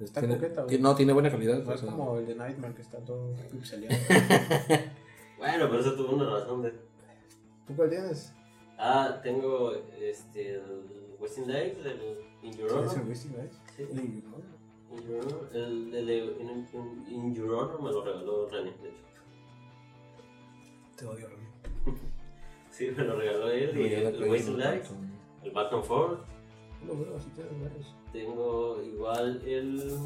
Speaker 3: Está
Speaker 1: tiene,
Speaker 3: coqueta, güey.
Speaker 1: No, tiene buena calidad.
Speaker 3: No
Speaker 1: o
Speaker 3: es
Speaker 1: sea,
Speaker 3: como el de Nightmare que está todo pixeleado.
Speaker 5: Bueno, pero eso tuvo una razón de.
Speaker 3: ¿Tú cuál tienes?
Speaker 5: Ah, tengo este. El Westing Life, el In Your
Speaker 3: ¿Tienes el
Speaker 5: Honor.
Speaker 3: Wasting Light?
Speaker 5: Sí,
Speaker 3: El-
Speaker 5: In Your Honor. El, el de In, In- In Your Honor me lo regaló René, de hecho.
Speaker 3: Te odio, Rami.
Speaker 5: Sí, me lo regaló él. Y el
Speaker 1: no
Speaker 5: Life,
Speaker 1: tanto.
Speaker 5: el Back and Forth.
Speaker 3: No veo, así tienes varios.
Speaker 5: Tengo igual el.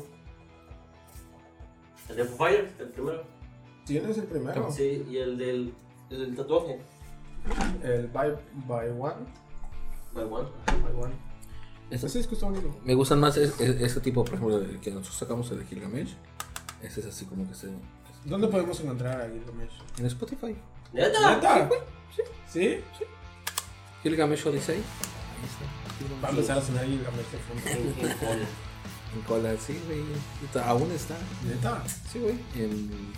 Speaker 5: El de Fighters, el primero.
Speaker 3: ¿Tienes el primero?
Speaker 5: Sí, y el del, el del tatuaje.
Speaker 3: El By, by One.
Speaker 5: By One.
Speaker 3: By One.
Speaker 1: Ese-
Speaker 3: Ese disco está bonito.
Speaker 1: Me gustan más es- es- ese tipo, por ejemplo, del que nosotros sacamos el de Gilgamesh. Ese es así como que se.
Speaker 3: ¿Dónde podemos encontrar a Gilgamesh?
Speaker 1: En Spotify.
Speaker 5: ¿Neta?
Speaker 3: ¿Neta? ¿Sí?
Speaker 1: Gilgamesh Odyssey. Ahí está.
Speaker 3: Va a empezar a sonar Gilgamesh de fondo.
Speaker 5: En, cola.
Speaker 1: En cola, sí, güey. Aún está.
Speaker 3: ¿Neta?
Speaker 1: Sí, güey. En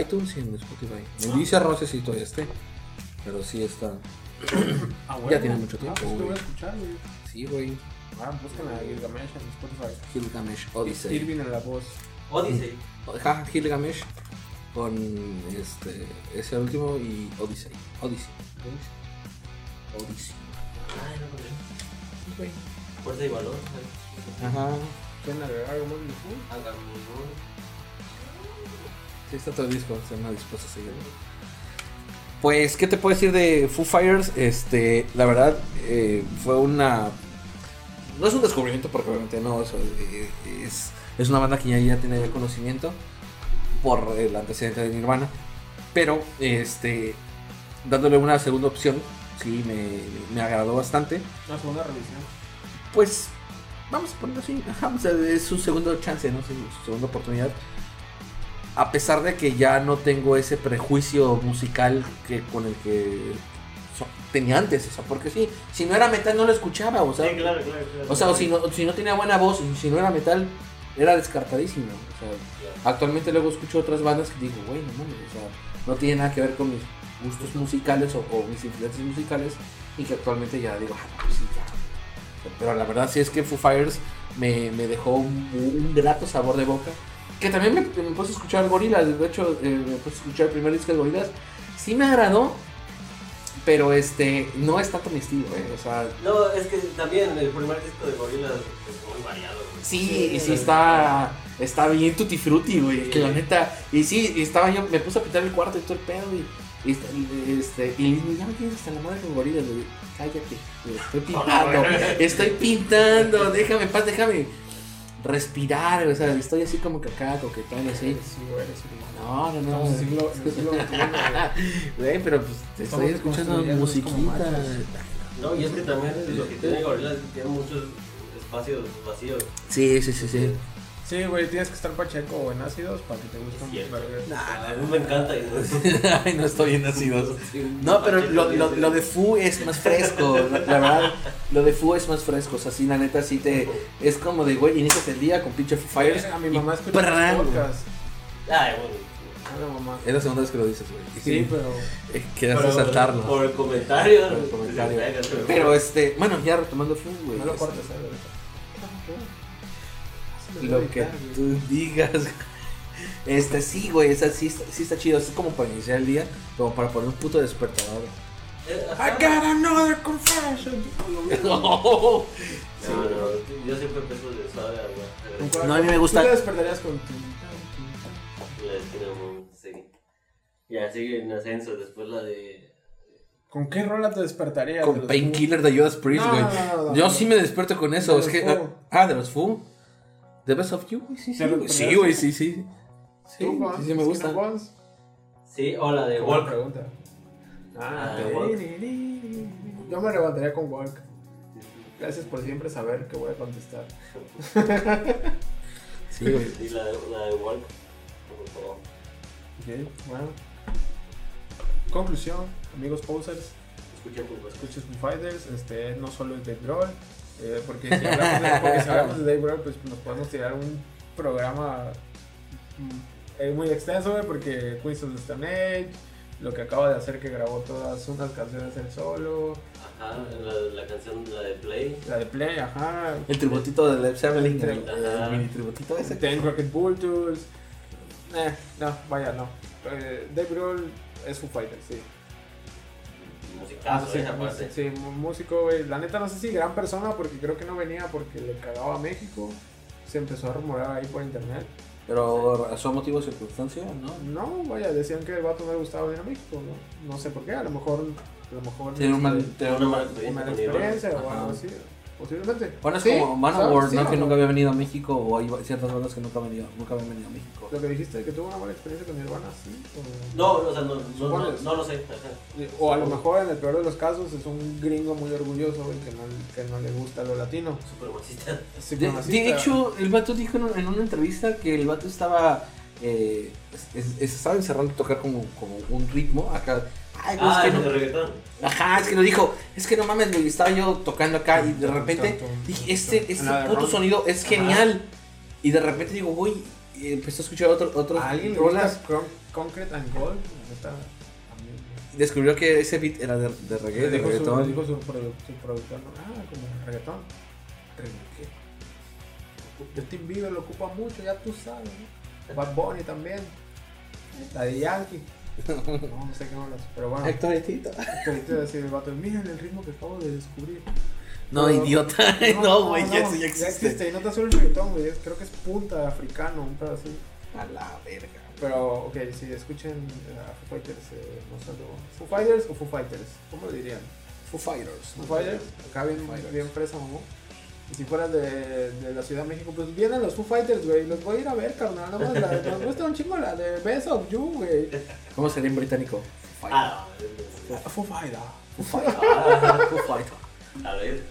Speaker 1: iTunes y en Spotify. En Deezer no sé si todavía esté. Pero sí está.
Speaker 3: Ah, bueno.
Speaker 1: Ya tiene mucho tiempo,
Speaker 3: Ah, pues lo
Speaker 1: güey.
Speaker 3: voy a escuchar, güey.
Speaker 1: Sí, güey.
Speaker 3: Ah, buscan a Gilgamesh en Spotify.
Speaker 1: Gilgamesh Odyssey.
Speaker 3: Irving en la voz.
Speaker 5: Odyssey.
Speaker 1: Ajá, Gilgamesh con este ese último y Odyssey. Odyssey. Odyssey.
Speaker 5: Ay, no, no,
Speaker 1: Sí, güey.
Speaker 5: no. Fuerza y valor.
Speaker 1: Ajá.
Speaker 3: ¿Quieren agregar algo más?
Speaker 5: Hagamos.
Speaker 1: Sí, está todo el disco, estoy más dispuesto a seguir. Pues, ¿qué te puedo decir de Foo Fighters? Este, la verdad, eh, fue una. No es un descubrimiento, porque obviamente no, eh, es, es una banda que ya, ya tenía conocimiento por el antecedente de Nirvana. Pero, este, dándole una segunda opción, sí, me, me agradó bastante.
Speaker 3: Una segunda revisión.
Speaker 1: Pues, vamos a ponerlo así, ajá, o sea, es su segundo chance, ¿no? Su segunda oportunidad. A pesar de que ya no tengo ese prejuicio musical que con el que so- tenía antes, o sea, porque sí, si no era metal no lo escuchaba, o sea,
Speaker 5: Sí, claro, claro, claro.
Speaker 1: o sea, o si no, si no tenía buena voz, y si no era metal, era descartadísimo. O sea, actualmente luego escucho otras bandas que digo, güey, no mames, o sea, no tiene nada que ver con mis gustos musicales o, o mis influencias musicales, y que actualmente ya digo, ah, no, sí, ya. Pero la verdad sí es que Foo Fighters me, me dejó un, un grato sabor de boca. Que también me, me puse a escuchar Gorillaz. De hecho, eh, me puse a escuchar el primer disco de Gorillaz. Sí me agradó. Pero este, no es tanto mi estilo, eh. O sea,
Speaker 5: No, es que también el primer disco de Gorillaz es muy variado. güey.
Speaker 1: Sí, y sí está, está bien tutti frutti, güey.
Speaker 5: Sí.
Speaker 1: Que la neta. Y sí, y estaba yo, me puse a pintar el cuarto y todo el pedo, y, y, este, y le dije, ya me tienes hasta la madre con gorilas, güey. Cállate, güey, estoy pintando, estoy pintando, déjame paz, déjame respirar, o sea, estoy así como que acá, coquetón, así.
Speaker 3: Eres un-
Speaker 1: No, no, no.
Speaker 3: Estamos siglo, en el siglo XXI, güey.
Speaker 1: Pero pues te estoy escuchando musiquita.
Speaker 5: No, y es que también lo que Gorillaz es que tiene muchos espacios vacíos.
Speaker 1: Sí, sí, sí, sí.
Speaker 3: Sí, güey, tienes que estar pacheco o en ácidos para que te gusten
Speaker 5: Cierto.
Speaker 3: vergas.
Speaker 5: A mí me encanta.
Speaker 1: Ay, no estoy bien nacido. No, pero lo, lo, lo de Fu es más fresco, la verdad. Lo de Fu es más fresco, o sea, sí, la neta, sí te. Es como de, güey, inicias el día con pinche Foo Fighters.
Speaker 3: A mi mamá escucha podcasts.
Speaker 5: Ay, bueno.
Speaker 3: Mamá.
Speaker 1: Es la segunda vez que lo dices, güey.
Speaker 3: Sí, pero.
Speaker 1: Eh, Quedas
Speaker 5: Pero
Speaker 1: a saltarlo.
Speaker 5: Por el comentario.
Speaker 1: Por el comentario. Pero este, bueno, ya retomando Fu, güey.
Speaker 3: No lo
Speaker 1: es-
Speaker 3: cortes, ¿sabes?
Speaker 1: Lo que tú digas. Este, sí, güey, esa sí, está- sí está chido. Es como para iniciar el día, como para poner un puto despertador.
Speaker 3: I got another confession.
Speaker 1: no,
Speaker 5: No, no, yo siempre empiezo de suave a
Speaker 3: ¿Con
Speaker 1: No, a mí me gusta-
Speaker 3: ¿Tú te despertarías con tu...
Speaker 5: La de Cinnamon, sí. Ya sigue en ascenso, después la de.
Speaker 3: ¿Con qué rola te despertarías? de
Speaker 1: Con Painkiller de Judas Priest, güey.
Speaker 3: no, no, no,
Speaker 1: Yo
Speaker 3: no.
Speaker 1: sí me despierto con eso.
Speaker 3: De
Speaker 1: Es
Speaker 3: los
Speaker 1: que.
Speaker 3: Foo.
Speaker 1: Ah, de los Fu. The Best of You, güey. Sí, sí.
Speaker 3: ¿Te lo
Speaker 1: güey. Sí, güey, sí, sí. Sí,
Speaker 3: ¿Tú, Juan?
Speaker 1: sí, sí me gusta.
Speaker 5: Sí, o la de Walk.
Speaker 3: pregunta.
Speaker 5: Ah,
Speaker 3: Ah,
Speaker 5: Walk.
Speaker 3: Yo me levantaría con Walk. Gracias por siempre saber que voy a contestar.
Speaker 1: Sí, güey.
Speaker 5: Y la de, la de Walk. por favor.
Speaker 3: Ok, bueno. Conclusión, amigos posers,
Speaker 5: Escuchen pues,
Speaker 3: escuchen Foo Fighters, este, no solo es Dave Grohl, eh, porque, si hablamos de, porque si hablamos de Dave Grohl, pues nos podemos tirar un programa mm, eh, muy extenso, güey, porque Queens of the Stone Age, lo que acaba de hacer que grabó todas unas canciones él solo,
Speaker 5: Ajá, la, la canción, la de Play.
Speaker 3: la de Play, ajá,
Speaker 1: El tributito de Led Zeppelin.
Speaker 3: El
Speaker 1: El, mini tributito ese.
Speaker 3: Ten Rocket Vultures, eh, no, vaya, no. Eh, Dave Grohl es Foo Fighters, sí.
Speaker 5: Musicazo,
Speaker 3: sí,
Speaker 5: esa parte.
Speaker 3: sí, músico, güey. La neta no sé si gran persona, porque creo que no venía porque le cagaba a México. Se empezó a rumorar ahí por internet.
Speaker 1: Pero razón, motivo, circunstancia, ¿no?
Speaker 3: No, vaya, decían que el vato no le gustaba venir a México, ¿no? No sé por qué, a lo mejor, a lo mejor
Speaker 1: Tiene un mal. tiene
Speaker 5: Una
Speaker 1: un
Speaker 5: mala
Speaker 1: mal-
Speaker 5: experiencia.
Speaker 3: o algo así. Posiblemente.
Speaker 1: Bueno, es
Speaker 3: Sí,
Speaker 1: como Manowar. ¿no?
Speaker 3: Sí,
Speaker 1: que nunca había venido a México o hay ciertas bandas que nunca, han venido, nunca habían venido a México.
Speaker 3: Lo que dijiste, que tuvo una mala experiencia con Nirvana, sí. O,
Speaker 5: No, o sea, no, no, no, no lo sé. ajá.
Speaker 3: o a lo mejor en el peor de los casos es un gringo muy orgulloso, güey, que no, que no le gusta lo latino.
Speaker 5: Supremacista.
Speaker 1: De, de hecho, el vato dijo en, en una entrevista que el vato estaba. Eh, es- es- estaba encerrando a tocar como, como un ritmo acá. Ay,
Speaker 5: Ah,
Speaker 1: es que no.
Speaker 5: reggaetón.
Speaker 1: Ajá, es que lo dijo. Es que no mames, güey. Estaba yo tocando acá y de repente dije: Este, este puto sonido es
Speaker 3: Ajá.
Speaker 1: genial. Y de repente digo, güey. y empecé a escuchar otro, otros
Speaker 3: ¿A alguien
Speaker 1: rolas.
Speaker 3: Concrete and Gold?
Speaker 1: Descubrió que ese beat era de, de reggae, de
Speaker 3: dijo, su,
Speaker 1: reggaetón.
Speaker 3: dijo su, produ- su productor, ¿no? ah, como reggaetón. ¿Reggae qué? Justin Bieber lo ocupa mucho, ya tú sabes, ¿no? Bad Bunny también. La de Yankee. No, no sé qué hablas, pero bueno.
Speaker 1: Héctor Tito.
Speaker 3: Ahorita decir el vato, miren el ritmo que acabo de descubrir.
Speaker 1: No,
Speaker 3: Pero-
Speaker 1: idiota. No, güey, ya, ya existe.
Speaker 3: Y no tan solo el reggaetón, güey, creo que es punta africano, un pedo así.
Speaker 1: A la verga.
Speaker 3: Pero, ok, si escuchen eh, a Foo Fighters, eh, no solo. ¿Foo Fighters o Foo Fighters? ¿Cómo lo dirían?
Speaker 1: Foo Fighters.
Speaker 3: Foo Fighters, acá bien, bien fresa, mamá. Y si fueras de, de la Ciudad de México, pues vienen los Foo Fighters, güey. Los voy a ir a ver, carnal. Nada más la, nos gusta un chingo la de Best of You, güey.
Speaker 1: ¿Cómo sería en británico? Foo Fighter.
Speaker 5: Ah, no.
Speaker 3: Foo Fighter.
Speaker 1: Foo Fighter. Foo Fighter.
Speaker 5: A ver.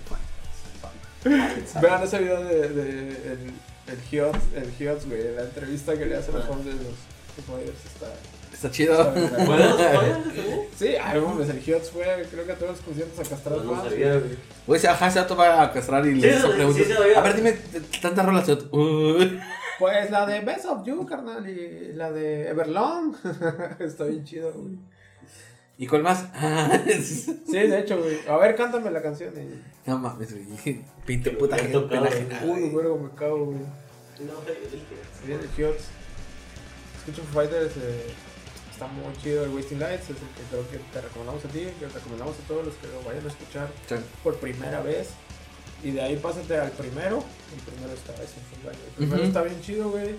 Speaker 3: Vean ese video de, de el, el Hiots, el Hiots, güey. La entrevista que le hace a los fans de los Foo Fighters está.
Speaker 1: Está chido.
Speaker 3: Sí, ay, mames, el Hiots fue, creo que a todos los conciertos a castrar
Speaker 5: No, sabía,
Speaker 3: güey.
Speaker 5: güey.
Speaker 1: Güey, se ajá, se va a castrar y le
Speaker 5: sabía.
Speaker 1: a ver, dime tantas rolas.
Speaker 3: Pues la de Best of You, carnal, y la de Everlong. Está bien chido, güey.
Speaker 1: ¿Y cuál más?
Speaker 3: Sí, de hecho, güey. A ver, cántame la canción. Y...
Speaker 1: no mames, güey. Pinto puta gente
Speaker 3: Uy,
Speaker 1: güey.
Speaker 3: güey, me cago, güey.
Speaker 5: No.
Speaker 3: Escucho Fighters. eh, está muy chido el Wasting Lights. Es el que creo que te recomendamos a ti. Que recomendamos a todos los que lo vayan a escuchar
Speaker 1: Sí.
Speaker 3: por primera vez. Y de ahí pásate al primero. El primero está ese. El primero está bien chido, güey.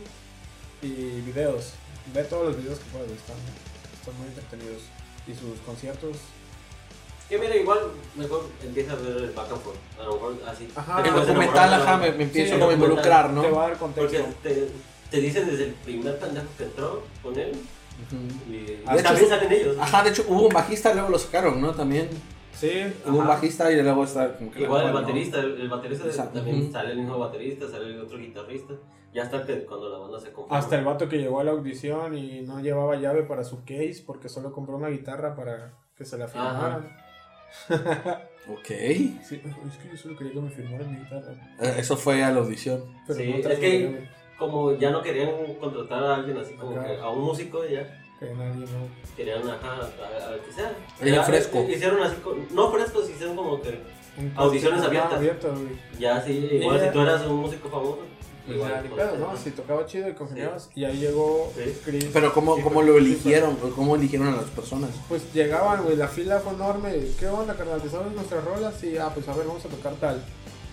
Speaker 3: Y videos. Ve todos los videos que puedas. Están, están muy entretenidos. Y sus conciertos.
Speaker 5: Que mira, igual mejor empieza a ver el back and forth. A lo mejor así.
Speaker 3: Ajá.
Speaker 5: te
Speaker 1: El documental, ajá, me, me empiezo
Speaker 3: Sí,
Speaker 1: como a involucrar, ¿no?
Speaker 3: Te va a dar contexto.
Speaker 5: Porque te, te dicen desde el primer pendejo que entró con él. Y
Speaker 3: Ah,
Speaker 5: también
Speaker 1: hecho,
Speaker 5: salen ellos.
Speaker 1: Ajá, de hecho hubo un bajista, luego lo sacaron, ¿no? También
Speaker 3: Sí,
Speaker 1: hubo un bajista y luego está como que
Speaker 5: Igual el
Speaker 1: ¿no?
Speaker 5: baterista, el, el baterista
Speaker 1: Exacto.
Speaker 5: también
Speaker 1: Ujú.
Speaker 5: sale el mismo baterista, sale el otro guitarrista. Ya hasta que cuando la banda se conforma.
Speaker 3: Hasta el vato que llegó a la audición y no llevaba llave para su case porque solo compró una guitarra para que se la firmaran.
Speaker 1: Ok.
Speaker 3: Sí, es que yo solo quería que me firmaran mi guitarra.
Speaker 1: Eh, Eso fue a la audición.
Speaker 3: Pero
Speaker 5: Sí,
Speaker 3: no
Speaker 5: es que-
Speaker 3: llave,
Speaker 5: Como ya no querían contratar a alguien así como que a un músico, ya
Speaker 3: que nadie no.
Speaker 5: querían ajá, a, a que sea.
Speaker 1: Alguien
Speaker 5: Ya,
Speaker 1: fresco.
Speaker 5: eh, Hicieron así, no frescos, hicieron como que Audiciones abiertas.
Speaker 3: abierto, güey.
Speaker 5: ya sí, igual si tú eras un músico famoso.
Speaker 3: Pues
Speaker 5: igual
Speaker 3: ya, ni
Speaker 5: con-
Speaker 3: pedo, ¿no? Si tocaba chido y congeniabas. Y ahí llegó
Speaker 5: Sí.
Speaker 3: Chris.
Speaker 1: Pero ¿cómo,
Speaker 3: Sí,
Speaker 1: cómo
Speaker 3: pues,
Speaker 1: lo
Speaker 3: sí,
Speaker 1: eligieron? ¿Cómo eligieron a las personas?
Speaker 3: Pues llegaban, güey, la fila fue enorme. ¿Qué onda, carnal? ¿Te sabes nuestras rolas? Y, ah, pues a ver, vamos a tocar tal.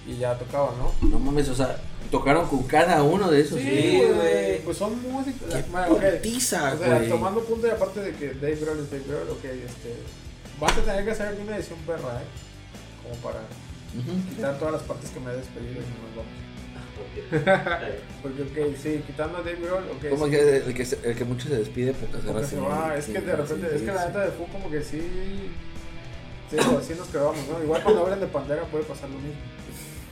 Speaker 3: Y ya tocaban, ¿no?
Speaker 1: No mames, o sea, tocaron con cada uno de esos.
Speaker 5: Sí, güey.
Speaker 3: Pues son músicos.
Speaker 1: Putiza,
Speaker 3: O sea,
Speaker 1: güey.
Speaker 3: tomando punto y aparte de que Dave Grohl es Dave Grohl, ok, este. Vas a tener que hacer aquí una edición perra, ¿eh? Como para quitar todas las partes que me he despedido y nos vamos. Porque, ok, sí, quitando a Dave Grohl, ok.
Speaker 1: Como
Speaker 3: sí,
Speaker 1: que el que, se- el que mucho se despide, pocas
Speaker 3: como que
Speaker 1: horas
Speaker 3: se va. Es que de repente, es que la neta de Fu como que sí. Sí, o así nos quedamos, ¿no? Igual cuando hablan de Pantera puede pasar lo mismo.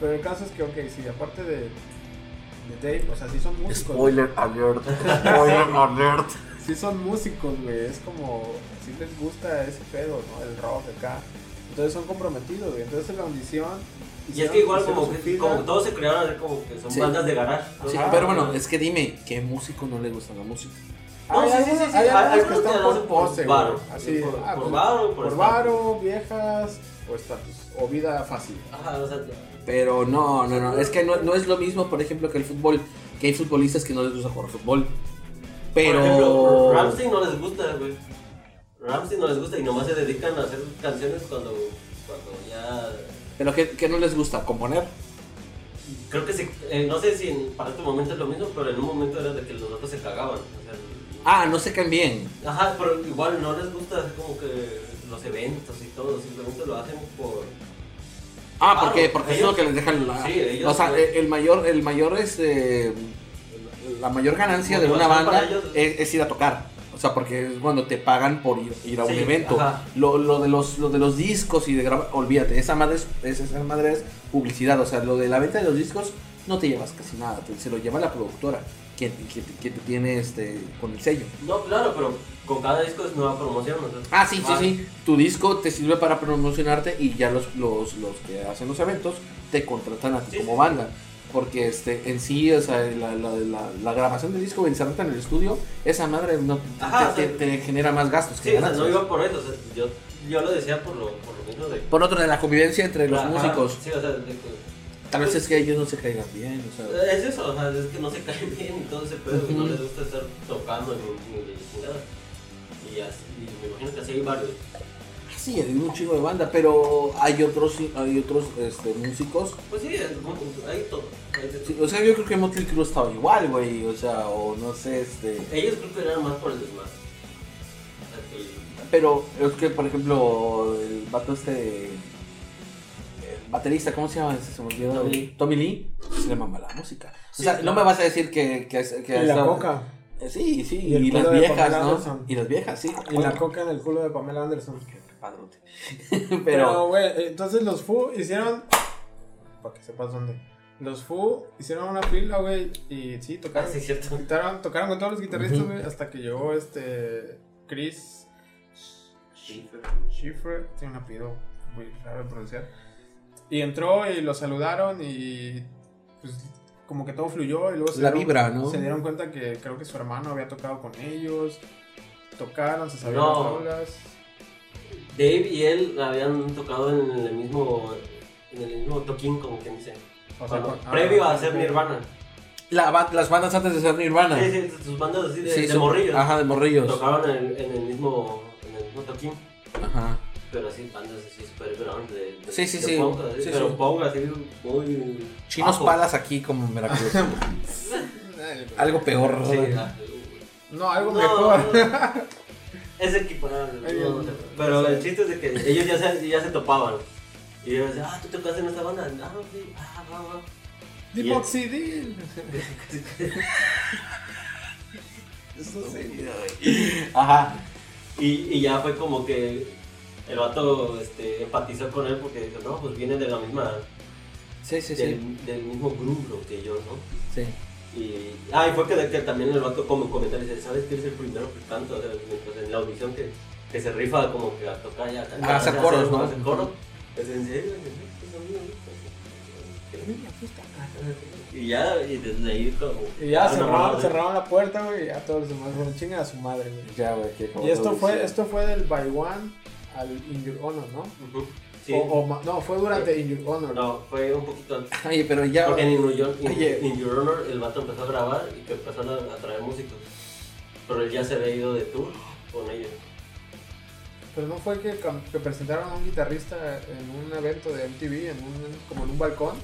Speaker 3: Pero el caso es que, ok, sí, aparte de, de Dave, o sea, sí son músicos.
Speaker 1: Spoiler alert. Spoiler alert.
Speaker 3: Sí son músicos, güey. Es como, sí les gusta ese pedo, ¿no? El rock acá. Entonces son comprometidos, güey. Entonces en la audición.
Speaker 5: Y es que igual como que como todos se crearon así como que son
Speaker 1: Sí.
Speaker 5: bandas de garage. ¿no?
Speaker 1: Sí, pero bueno, es que dime, ¿qué músico no le gusta la música?
Speaker 5: No,
Speaker 3: Hay
Speaker 5: sí, sí, sí, sí.
Speaker 3: Hay que están por
Speaker 5: por
Speaker 3: pose,
Speaker 5: varo.
Speaker 3: güey. Así,
Speaker 5: Por-
Speaker 3: ah,
Speaker 5: por
Speaker 3: pues,
Speaker 5: varo por
Speaker 3: Por varo, viejas, o estatus. O vida fácil.
Speaker 5: Ajá, o sea,
Speaker 1: Pero no, no, no, es que no, no es lo mismo, por ejemplo, que el fútbol, que hay futbolistas que no les gusta jugar fútbol. Pero...
Speaker 5: Por ejemplo, Ramsey no les gusta, güey. Ramsey no les gusta y nomás se dedican a hacer canciones cuando, cuando ya...
Speaker 1: Pero ¿qué, qué no les gusta? ¿Componer?
Speaker 5: Creo que sí, eh, no sé si para este momento es lo mismo, pero en un momento era de que los otros se cagaban. o sea,
Speaker 1: Ah, no se caen bien.
Speaker 5: Ajá, pero igual no les gusta como que los eventos y todo, simplemente lo hacen por...
Speaker 1: Ah,
Speaker 5: Claro,
Speaker 1: porque, porque es lo
Speaker 5: ellos-
Speaker 1: que les dejan la...
Speaker 5: Sí, ellos-
Speaker 1: o sea, el, el mayor, el mayor, este... La mayor ganancia de una banda
Speaker 5: ellos.
Speaker 1: es, es ir a tocar. O sea, porque es cuando te pagan por ir, ir a un evento. Lo, lo de los, lo de los discos y de grabar, olvídate, esa madre, es, es- esa madre es publicidad. O sea, lo de la venta de los discos no te llevas casi nada, te- se lo lleva la productora, que, que, que te tiene este, con el sello.
Speaker 5: No, claro, pero con cada disco es nueva promoción.
Speaker 1: Ah, sí, sí,
Speaker 5: vale.
Speaker 1: sí. Tu disco te sirve para promocionarte y ya los, los, los que hacen los eventos te contratan a ti
Speaker 5: Sí,
Speaker 1: como
Speaker 5: sí.
Speaker 1: banda. Porque este, en sí, o sea, la, la, la, la grabación del disco, encerrarte en el estudio, esa madre no, te-
Speaker 5: Ajá,
Speaker 1: te,
Speaker 5: o sea,
Speaker 1: te genera más gastos
Speaker 5: Sí,
Speaker 1: que
Speaker 5: o sea, no iba por eso, o sea, yo, yo lo decía por lo, por lo mismo de...
Speaker 1: Por otro, de la convivencia entre los
Speaker 5: Ajá,
Speaker 1: músicos.
Speaker 5: Sí, o sea, de que...
Speaker 1: Tal vez es que ellos no se caigan bien, o sea.
Speaker 5: Es eso, o sea, es que no se caen bien pedo, que no les gusta estar tocando ni, ni de chingada. Y, así, y me imagino que así hay varios.
Speaker 1: Sí, hay un chingo de banda, pero hay otros, hay otros este, músicos.
Speaker 5: Pues sí, hay todo. hay todo.
Speaker 1: Sí, o sea, yo creo que Motley Crue estaba igual, güey. O sea, o no sé, este.
Speaker 5: Ellos creo que eran más por el desmadre.
Speaker 1: Pero es que, por ejemplo, el vato este. El baterista, ¿cómo se llama? Se me olvidó.
Speaker 5: Tommy Lee.
Speaker 1: Tommy Lee. Se le mama la música. O
Speaker 5: Sí,
Speaker 1: sea, no
Speaker 5: claro.
Speaker 1: me vas a decir que. que, que
Speaker 3: Y la coca.
Speaker 1: Eh, Sí, sí,
Speaker 3: Y
Speaker 1: y, las viejas, ¿no?
Speaker 3: Anderson.
Speaker 1: Y las viejas, sí.
Speaker 3: Y la coca en el culo de Pamela Anderson.
Speaker 1: Padrote.
Speaker 3: Pero, güey, entonces los Fu hicieron. Para que sepas dónde. Los Fu hicieron una fila, güey. Y sí,
Speaker 5: Ah,
Speaker 3: tocaron.
Speaker 5: sí, cierto.
Speaker 3: Tocaron, tocaron con todos los guitarristas, güey. Hasta que llegó este. Chris
Speaker 5: Schiffer.
Speaker 3: Schiffer. Tiene un apellido muy raro de pronunciar. Y entró y lo saludaron y. Pues como que todo fluyó. Y luego se
Speaker 1: La
Speaker 3: dieron-
Speaker 1: vibra, ¿no?
Speaker 3: Se dieron cuenta que creo que su hermano había tocado con ellos. Tocaron, se sabían
Speaker 5: No.
Speaker 3: las rolas.
Speaker 5: Dave y él habían tocado en el mismo, en el mismo toquín, como quien dice.
Speaker 3: O sea, con- ah,
Speaker 5: previo a hacer Nirvana.
Speaker 1: La las bandas antes de ser Nirvana.
Speaker 5: Sí, sí, sus bandas así de,
Speaker 1: Sí,
Speaker 5: de
Speaker 1: son-
Speaker 5: morrillos.
Speaker 1: Ajá, de morrillos.
Speaker 5: Tocaron en, en el mismo, en el mismo toquín.
Speaker 1: Ajá.
Speaker 5: Pero así, bandas así super grunge de, de,
Speaker 1: Sí, sí,
Speaker 5: de
Speaker 1: sí.
Speaker 5: punk, así,
Speaker 1: Sí,
Speaker 5: pero
Speaker 1: sí.
Speaker 5: punk así muy...
Speaker 1: Chinos
Speaker 5: bajo.
Speaker 1: palas aquí como en Veracruz. Algo peor.
Speaker 5: Sí,
Speaker 1: ¿no?
Speaker 3: No, algo
Speaker 5: No,
Speaker 3: mejor.
Speaker 5: no. Es equiparable. No, pero el chiste es de que ellos ya se, ya se topaban. Y ellos decían, ah, tú tocaste en esta banda. Ah, sí, ah, va, va.
Speaker 3: Dimoxidil.
Speaker 1: Ajá.
Speaker 5: Y, y ya fue como que el vato este, empatizó con él porque dijo, no, pues viene de la misma,
Speaker 1: Sí, sí, sí.
Speaker 5: del, del mismo grupo que yo, ¿no?
Speaker 1: Sí.
Speaker 5: Y, ah, y fue que, que también el vato como comentario dice, ¿sabes que eres el primero que canta? O sea, mientras en la audición que, que se rifa como que a tocar ya.
Speaker 1: Ah, hacer coros, ¿no?
Speaker 5: Hacer coro. Es en serio. Y ya, y desde ahí como...
Speaker 3: Y ya cerraron, cerraron la puerta, güey, y ya todos los demás fueron chingan a su madre, güey.
Speaker 1: Ya, güey.
Speaker 3: Y esto fue, esto fue del by one al In Your Honor, ¿no?
Speaker 5: Ujú, Sí.
Speaker 3: O, o ma- no, fue durante In Your Honor.
Speaker 5: No, fue un poquito antes.
Speaker 1: Oye, pero ya.
Speaker 5: Porque en In, Your- in-
Speaker 1: Oye.
Speaker 5: in Your Honor el vato empezó a grabar y que empezaron a, a traer músicos. Pero él ya se había ido de tour con ellos.
Speaker 3: Pero no fue que, presentaron a un guitarrista en un evento de MTV, en un, como en un balcón,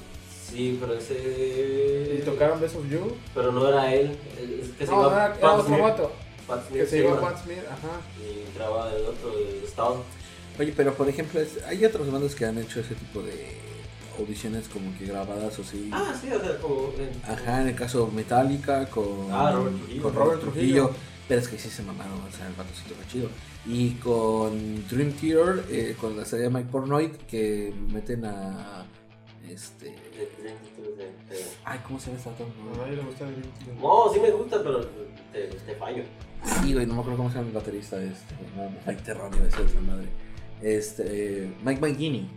Speaker 5: Sí, pero ese...
Speaker 3: y tocaron Best of You.
Speaker 5: Pero no era él. Es que se
Speaker 3: No, era, otro vato,
Speaker 5: Pat
Speaker 3: que
Speaker 5: Smear
Speaker 3: se
Speaker 5: se
Speaker 3: iba. Pat Smear, ajá.
Speaker 5: Y entraba el otro, el Estado.
Speaker 1: Oye, pero por ejemplo, es- hay otras bandas que han hecho ese tipo de audiciones como que grabadas o así.
Speaker 5: Ah, sí, o sea, como... en-
Speaker 1: Ajá, en el caso Metallica con,
Speaker 5: Ah, Robert Trujillo.
Speaker 1: con Robert Trujillo. Pero es que sí se mamaron, o sea, el sí toca chido. Y con Dream Theater, eh, con la serie de Mike Pornoy, que meten a. Este. Ay, ¿cómo se llama esta
Speaker 3: A
Speaker 1: banda?
Speaker 3: nadie le gusta.
Speaker 5: No, sí me gusta, pero te, te fallo.
Speaker 1: Sí, güey, no me acuerdo cómo se llama el baterista este. No, Mike a ser otra madre. Este. Mike McGinney.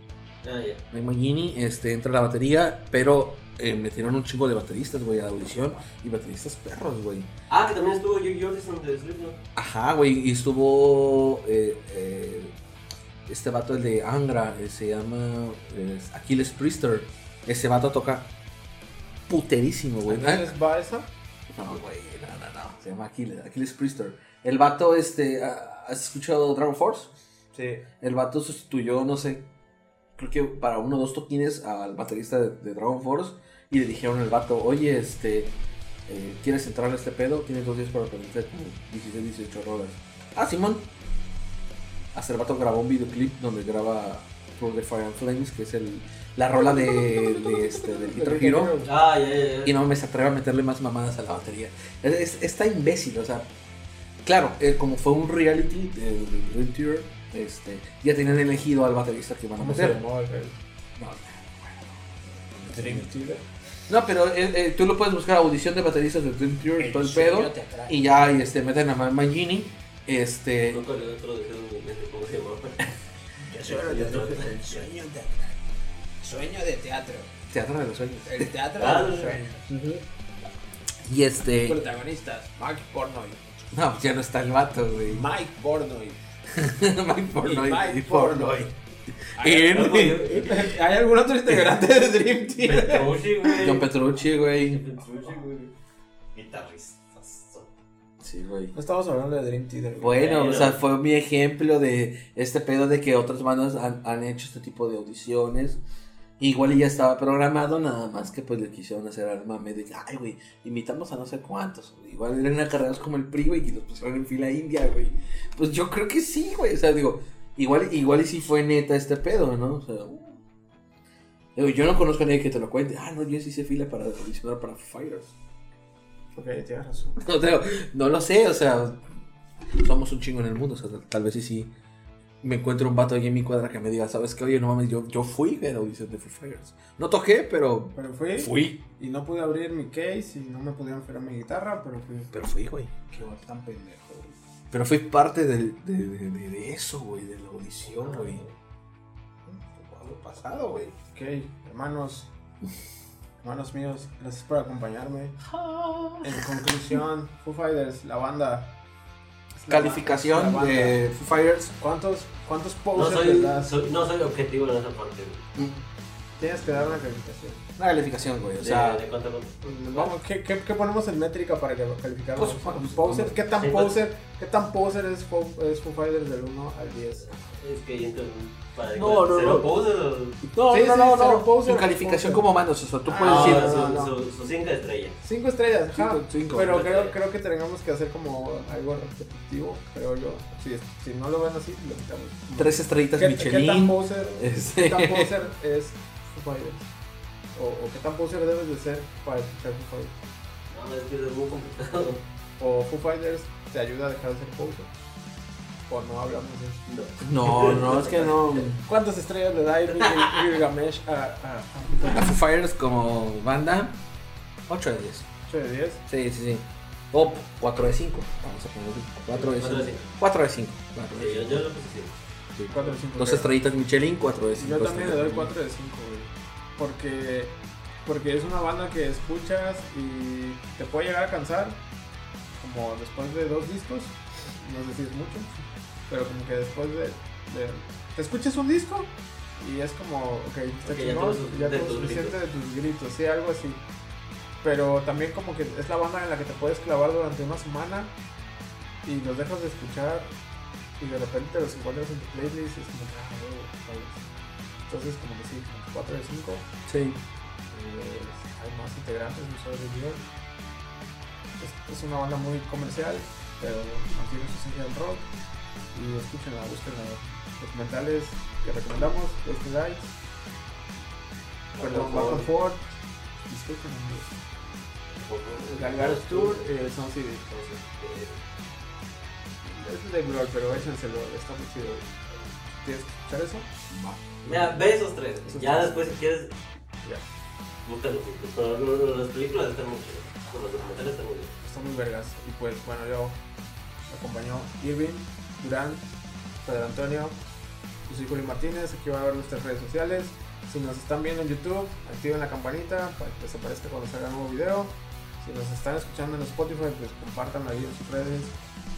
Speaker 5: Ah, ya.
Speaker 1: Mike McGinney este, entra a la batería, pero eh, metieron un chingo de bateristas, güey, a la audición. Y bateristas perros, güey.
Speaker 5: Ah, que también estuvo Joe Jordison de Slipknot.
Speaker 1: Ajá, güey, y estuvo eh, eh, este vato, el de Angra, eh, se llama Aquiles Priester. Ese vato toca puterísimo, güey.
Speaker 3: ¿Quién es Baeza?
Speaker 1: No, güey, no, no, no, se llama Aquiles, Aquiles Priester. El vato, este, ah, ¿has escuchado Dragon Force?
Speaker 3: Sí.
Speaker 1: El vato sustituyó, no sé, creo que para uno o dos toquines al baterista de, de Dragon Force y le dijeron al vato, oye, este, eh, ¿quieres entrar a este pedo? Tienes dos días para aprender como 16, 18 horas. Ah, Simón. Vato grabó un videoclip donde graba Through the Fire and Flames, que es el, la rola de, de este, del Guitar Hero.
Speaker 5: Ah.
Speaker 1: Y no me se atreve a meterle más mamadas a la batería. Es, es- está imbécil, o sea. Claro, eh, como fue un reality de, de Dream Theater, este, ya tenían elegido al baterista que iban a
Speaker 3: ¿Cómo se
Speaker 1: meter. No,
Speaker 3: Dream Theater?
Speaker 1: no, pero eh, eh, tú lo puedes buscar audición de bateristas de Dream Theater, todo el pedo. Y ya y, este, meten a Mangini. Este,
Speaker 5: Nunca le otro de
Speaker 6: sueño de Sueño de teatro.
Speaker 1: Teatro de los Sueños.
Speaker 6: El teatro
Speaker 5: Ah,
Speaker 6: de los sueños.
Speaker 1: Y este.
Speaker 6: Protagonistas: Mike Pornoy.
Speaker 1: No, ya no está el vato, güey.
Speaker 6: Mike Pornoy.
Speaker 1: Mike Pornoy.
Speaker 6: Mike
Speaker 1: Pornoy.
Speaker 6: Hay
Speaker 1: En-
Speaker 6: algún-
Speaker 3: ¿Hay algún otro integrante de Dream Theater?
Speaker 5: Petrucci, güey.
Speaker 1: John Petrucci, güey.
Speaker 5: Petrucci, güey. Guitarristas.
Speaker 1: Sí, güey.
Speaker 3: No estamos hablando de Dream Theater.
Speaker 1: Bueno,
Speaker 5: Bueno.
Speaker 1: o sea, fue mi ejemplo de este pedo de que otras bandas han, han hecho este tipo de audiciones. Igual y ya estaba programado, nada más que pues le quisieron hacer al mame de, ay, güey, invitamos a no sé cuántos. Igual eran acarreados como el PRI, güey, y los pusieron en fila india, güey. Pues yo creo que sí, güey. O sea, digo, igual, igual y sí fue neta este pedo, ¿no? O sea, digo, yo no conozco a nadie que te lo cuente. Ah, no, yo sí hice fila para audicionar para Fighters.
Speaker 3: Ok, tienes razón.
Speaker 1: No, te- no lo sé, o sea, somos un chingo en el mundo, o sea, tal, vez sí, sí me encuentro un vato ahí en mi cuadra que me diga, ¿sabes qué? Oye, no mames, yo, yo fui a la audición de Foo Fighters. No toqué, pero
Speaker 3: Pero fui
Speaker 1: fui.
Speaker 3: y no pude abrir mi case y no me pudieron afilar mi guitarra, pero fui.
Speaker 1: Pero fui, güey.
Speaker 3: Qué vato tan pendejo, güey.
Speaker 1: Pero fui parte del- de, de- de- de eso, güey, de la audición, güey.
Speaker 3: Algo pasado, güey. Ok, hermanos. Hermanos míos, gracias por acompañarme. En conclusión, Foo Fighters, la banda, la- la
Speaker 1: Calificación
Speaker 3: banda.
Speaker 1: de Foo Fighters.
Speaker 3: ¿Cuántos, cuántos
Speaker 5: No
Speaker 3: posers
Speaker 5: soy,
Speaker 3: le das?
Speaker 5: soy- no soy objetivo en esa parte. güey.
Speaker 3: Tienes que dar una calificación.
Speaker 1: Una calificación, güey. O
Speaker 5: De,
Speaker 1: sea,
Speaker 5: de cuánto no.
Speaker 3: Vamos, ¿qué, qué, qué ponemos en métrica para que calificarlo?
Speaker 1: Pues, pues,
Speaker 3: poser, ¿qué tan
Speaker 5: sí, pues.
Speaker 3: poser, qué tan poser es Foo, es Foo Fighters del 1 al 10?
Speaker 5: Es que entonces, para
Speaker 1: No, no,
Speaker 5: cero
Speaker 1: no.
Speaker 5: poses o-
Speaker 1: no,
Speaker 3: Sí,
Speaker 1: no,
Speaker 3: sí,
Speaker 1: no, no.
Speaker 3: poser,
Speaker 1: Tu calificación
Speaker 3: poser.
Speaker 1: como mandos. O sea, tú puedes
Speaker 5: Ah,
Speaker 1: decir.
Speaker 3: no,
Speaker 5: su,
Speaker 3: no.
Speaker 5: su- su cinco estrellas.
Speaker 3: 5 estrellas, ajá.
Speaker 1: Cinco, cinco.
Speaker 3: pero
Speaker 5: Cinco
Speaker 3: creo,
Speaker 5: estrellas.
Speaker 3: creo que tengamos que hacer como algo repetitivo, creo yo. Si, si no lo ven así, lo quitamos.
Speaker 1: Tres estrellitas
Speaker 3: ¿Qué, ¿Qué tan
Speaker 1: Michelin.
Speaker 3: poser,
Speaker 1: Este.
Speaker 3: qué tan poser es Foo Fighters? O, o qué tan poser debes de ser para escuchar Foo Fighters?
Speaker 5: No, es que es muy complicado.
Speaker 3: O Foo Fighters te ayuda a dejar de ser poser. O no hablamos de eso.
Speaker 1: No, no, es que no.
Speaker 3: ¿Cuántas estrellas le da Gilgamesh a, a, a,
Speaker 1: A Foo Fighters como banda, 8 de 10.
Speaker 3: 8 de 10?
Speaker 1: Sí, sí, sí. O 4 de 5. Vamos a ponerlo 4 de
Speaker 5: Cuatro de
Speaker 1: 5.
Speaker 5: cinco.
Speaker 1: 4 de 5.
Speaker 5: Sí, yo, lo puse así.
Speaker 3: 4 de 5.
Speaker 1: Dos estrellitas Michelin, 4 de 5.
Speaker 3: Yo también le doy 4 de 5, güey. Porque, porque es una banda que escuchas y te puede llegar a cansar. Como después de dos discos. No sé si es mucho. Pero como que después de. de- te escuchas un disco y es como, ok, está
Speaker 5: Ok, ya
Speaker 3: chingón, ya
Speaker 5: tus
Speaker 3: suficiente de tus gritos, sí, algo así. Pero también como que es la banda en la que te puedes clavar durante una semana y los dejas de escuchar y de repente te los encuentras en tu playlist y es como ah, ¿sabes? Entonces como que sí, como 4 de 5.
Speaker 1: Sí.
Speaker 3: eh, hay más integrantes, no solo de Dios. Es, es una banda muy comercial, pero mantiene su esencia del rock. Y escúchenla, búsquenla. Documentales que recomendamos, Este Guys, perdón, Back and Forth. El Galgaros Tour y el Sound City. Es de Glory, pero échenselo, está muy chido. ¿Tienes que escuchar eso?
Speaker 5: Mira, ve esos tres. Ya después, si quieres,
Speaker 3: Ya.
Speaker 5: búscalo. Pero las películas están muy chidas. Los documentales están muy bien.
Speaker 3: Está muy vergas. Y pues bueno, yo acompañó Irving, Durán, Pedro Antonio, yo soy Juli Martínez, aquí van a ver nuestras redes sociales. Si nos están viendo en YouTube, activen la campanita para que les aparezca cuando salga un nuevo video. Si nos están escuchando en Spotify, pues compartan ahí en sus redes.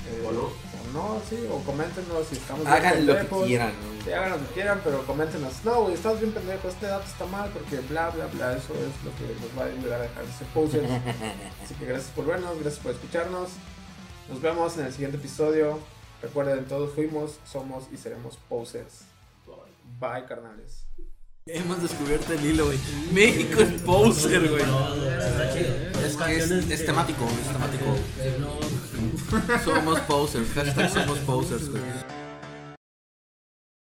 Speaker 3: eh,
Speaker 5: O no.
Speaker 3: O no, sí, o coméntenos si estamos bien
Speaker 1: Hagan lo que
Speaker 3: pendejos.
Speaker 1: quieran.
Speaker 3: Sí, hagan lo que quieran, pero coméntenos. No, güey, estás bien pendejo, este dato está mal porque bla, bla, bla. Eso es lo que nos va a ayudar a dejar de ser posers. Así que gracias por vernos, gracias por escucharnos. Nos vemos en el siguiente episodio. Recuerden, todos fuimos, somos y seremos posers. Bye, carnales.
Speaker 1: Hemos descubierto el hilo, güey. México es poser, güey. Es que es, es temático, es temático. Somos posers, hashtag somos posers, güey.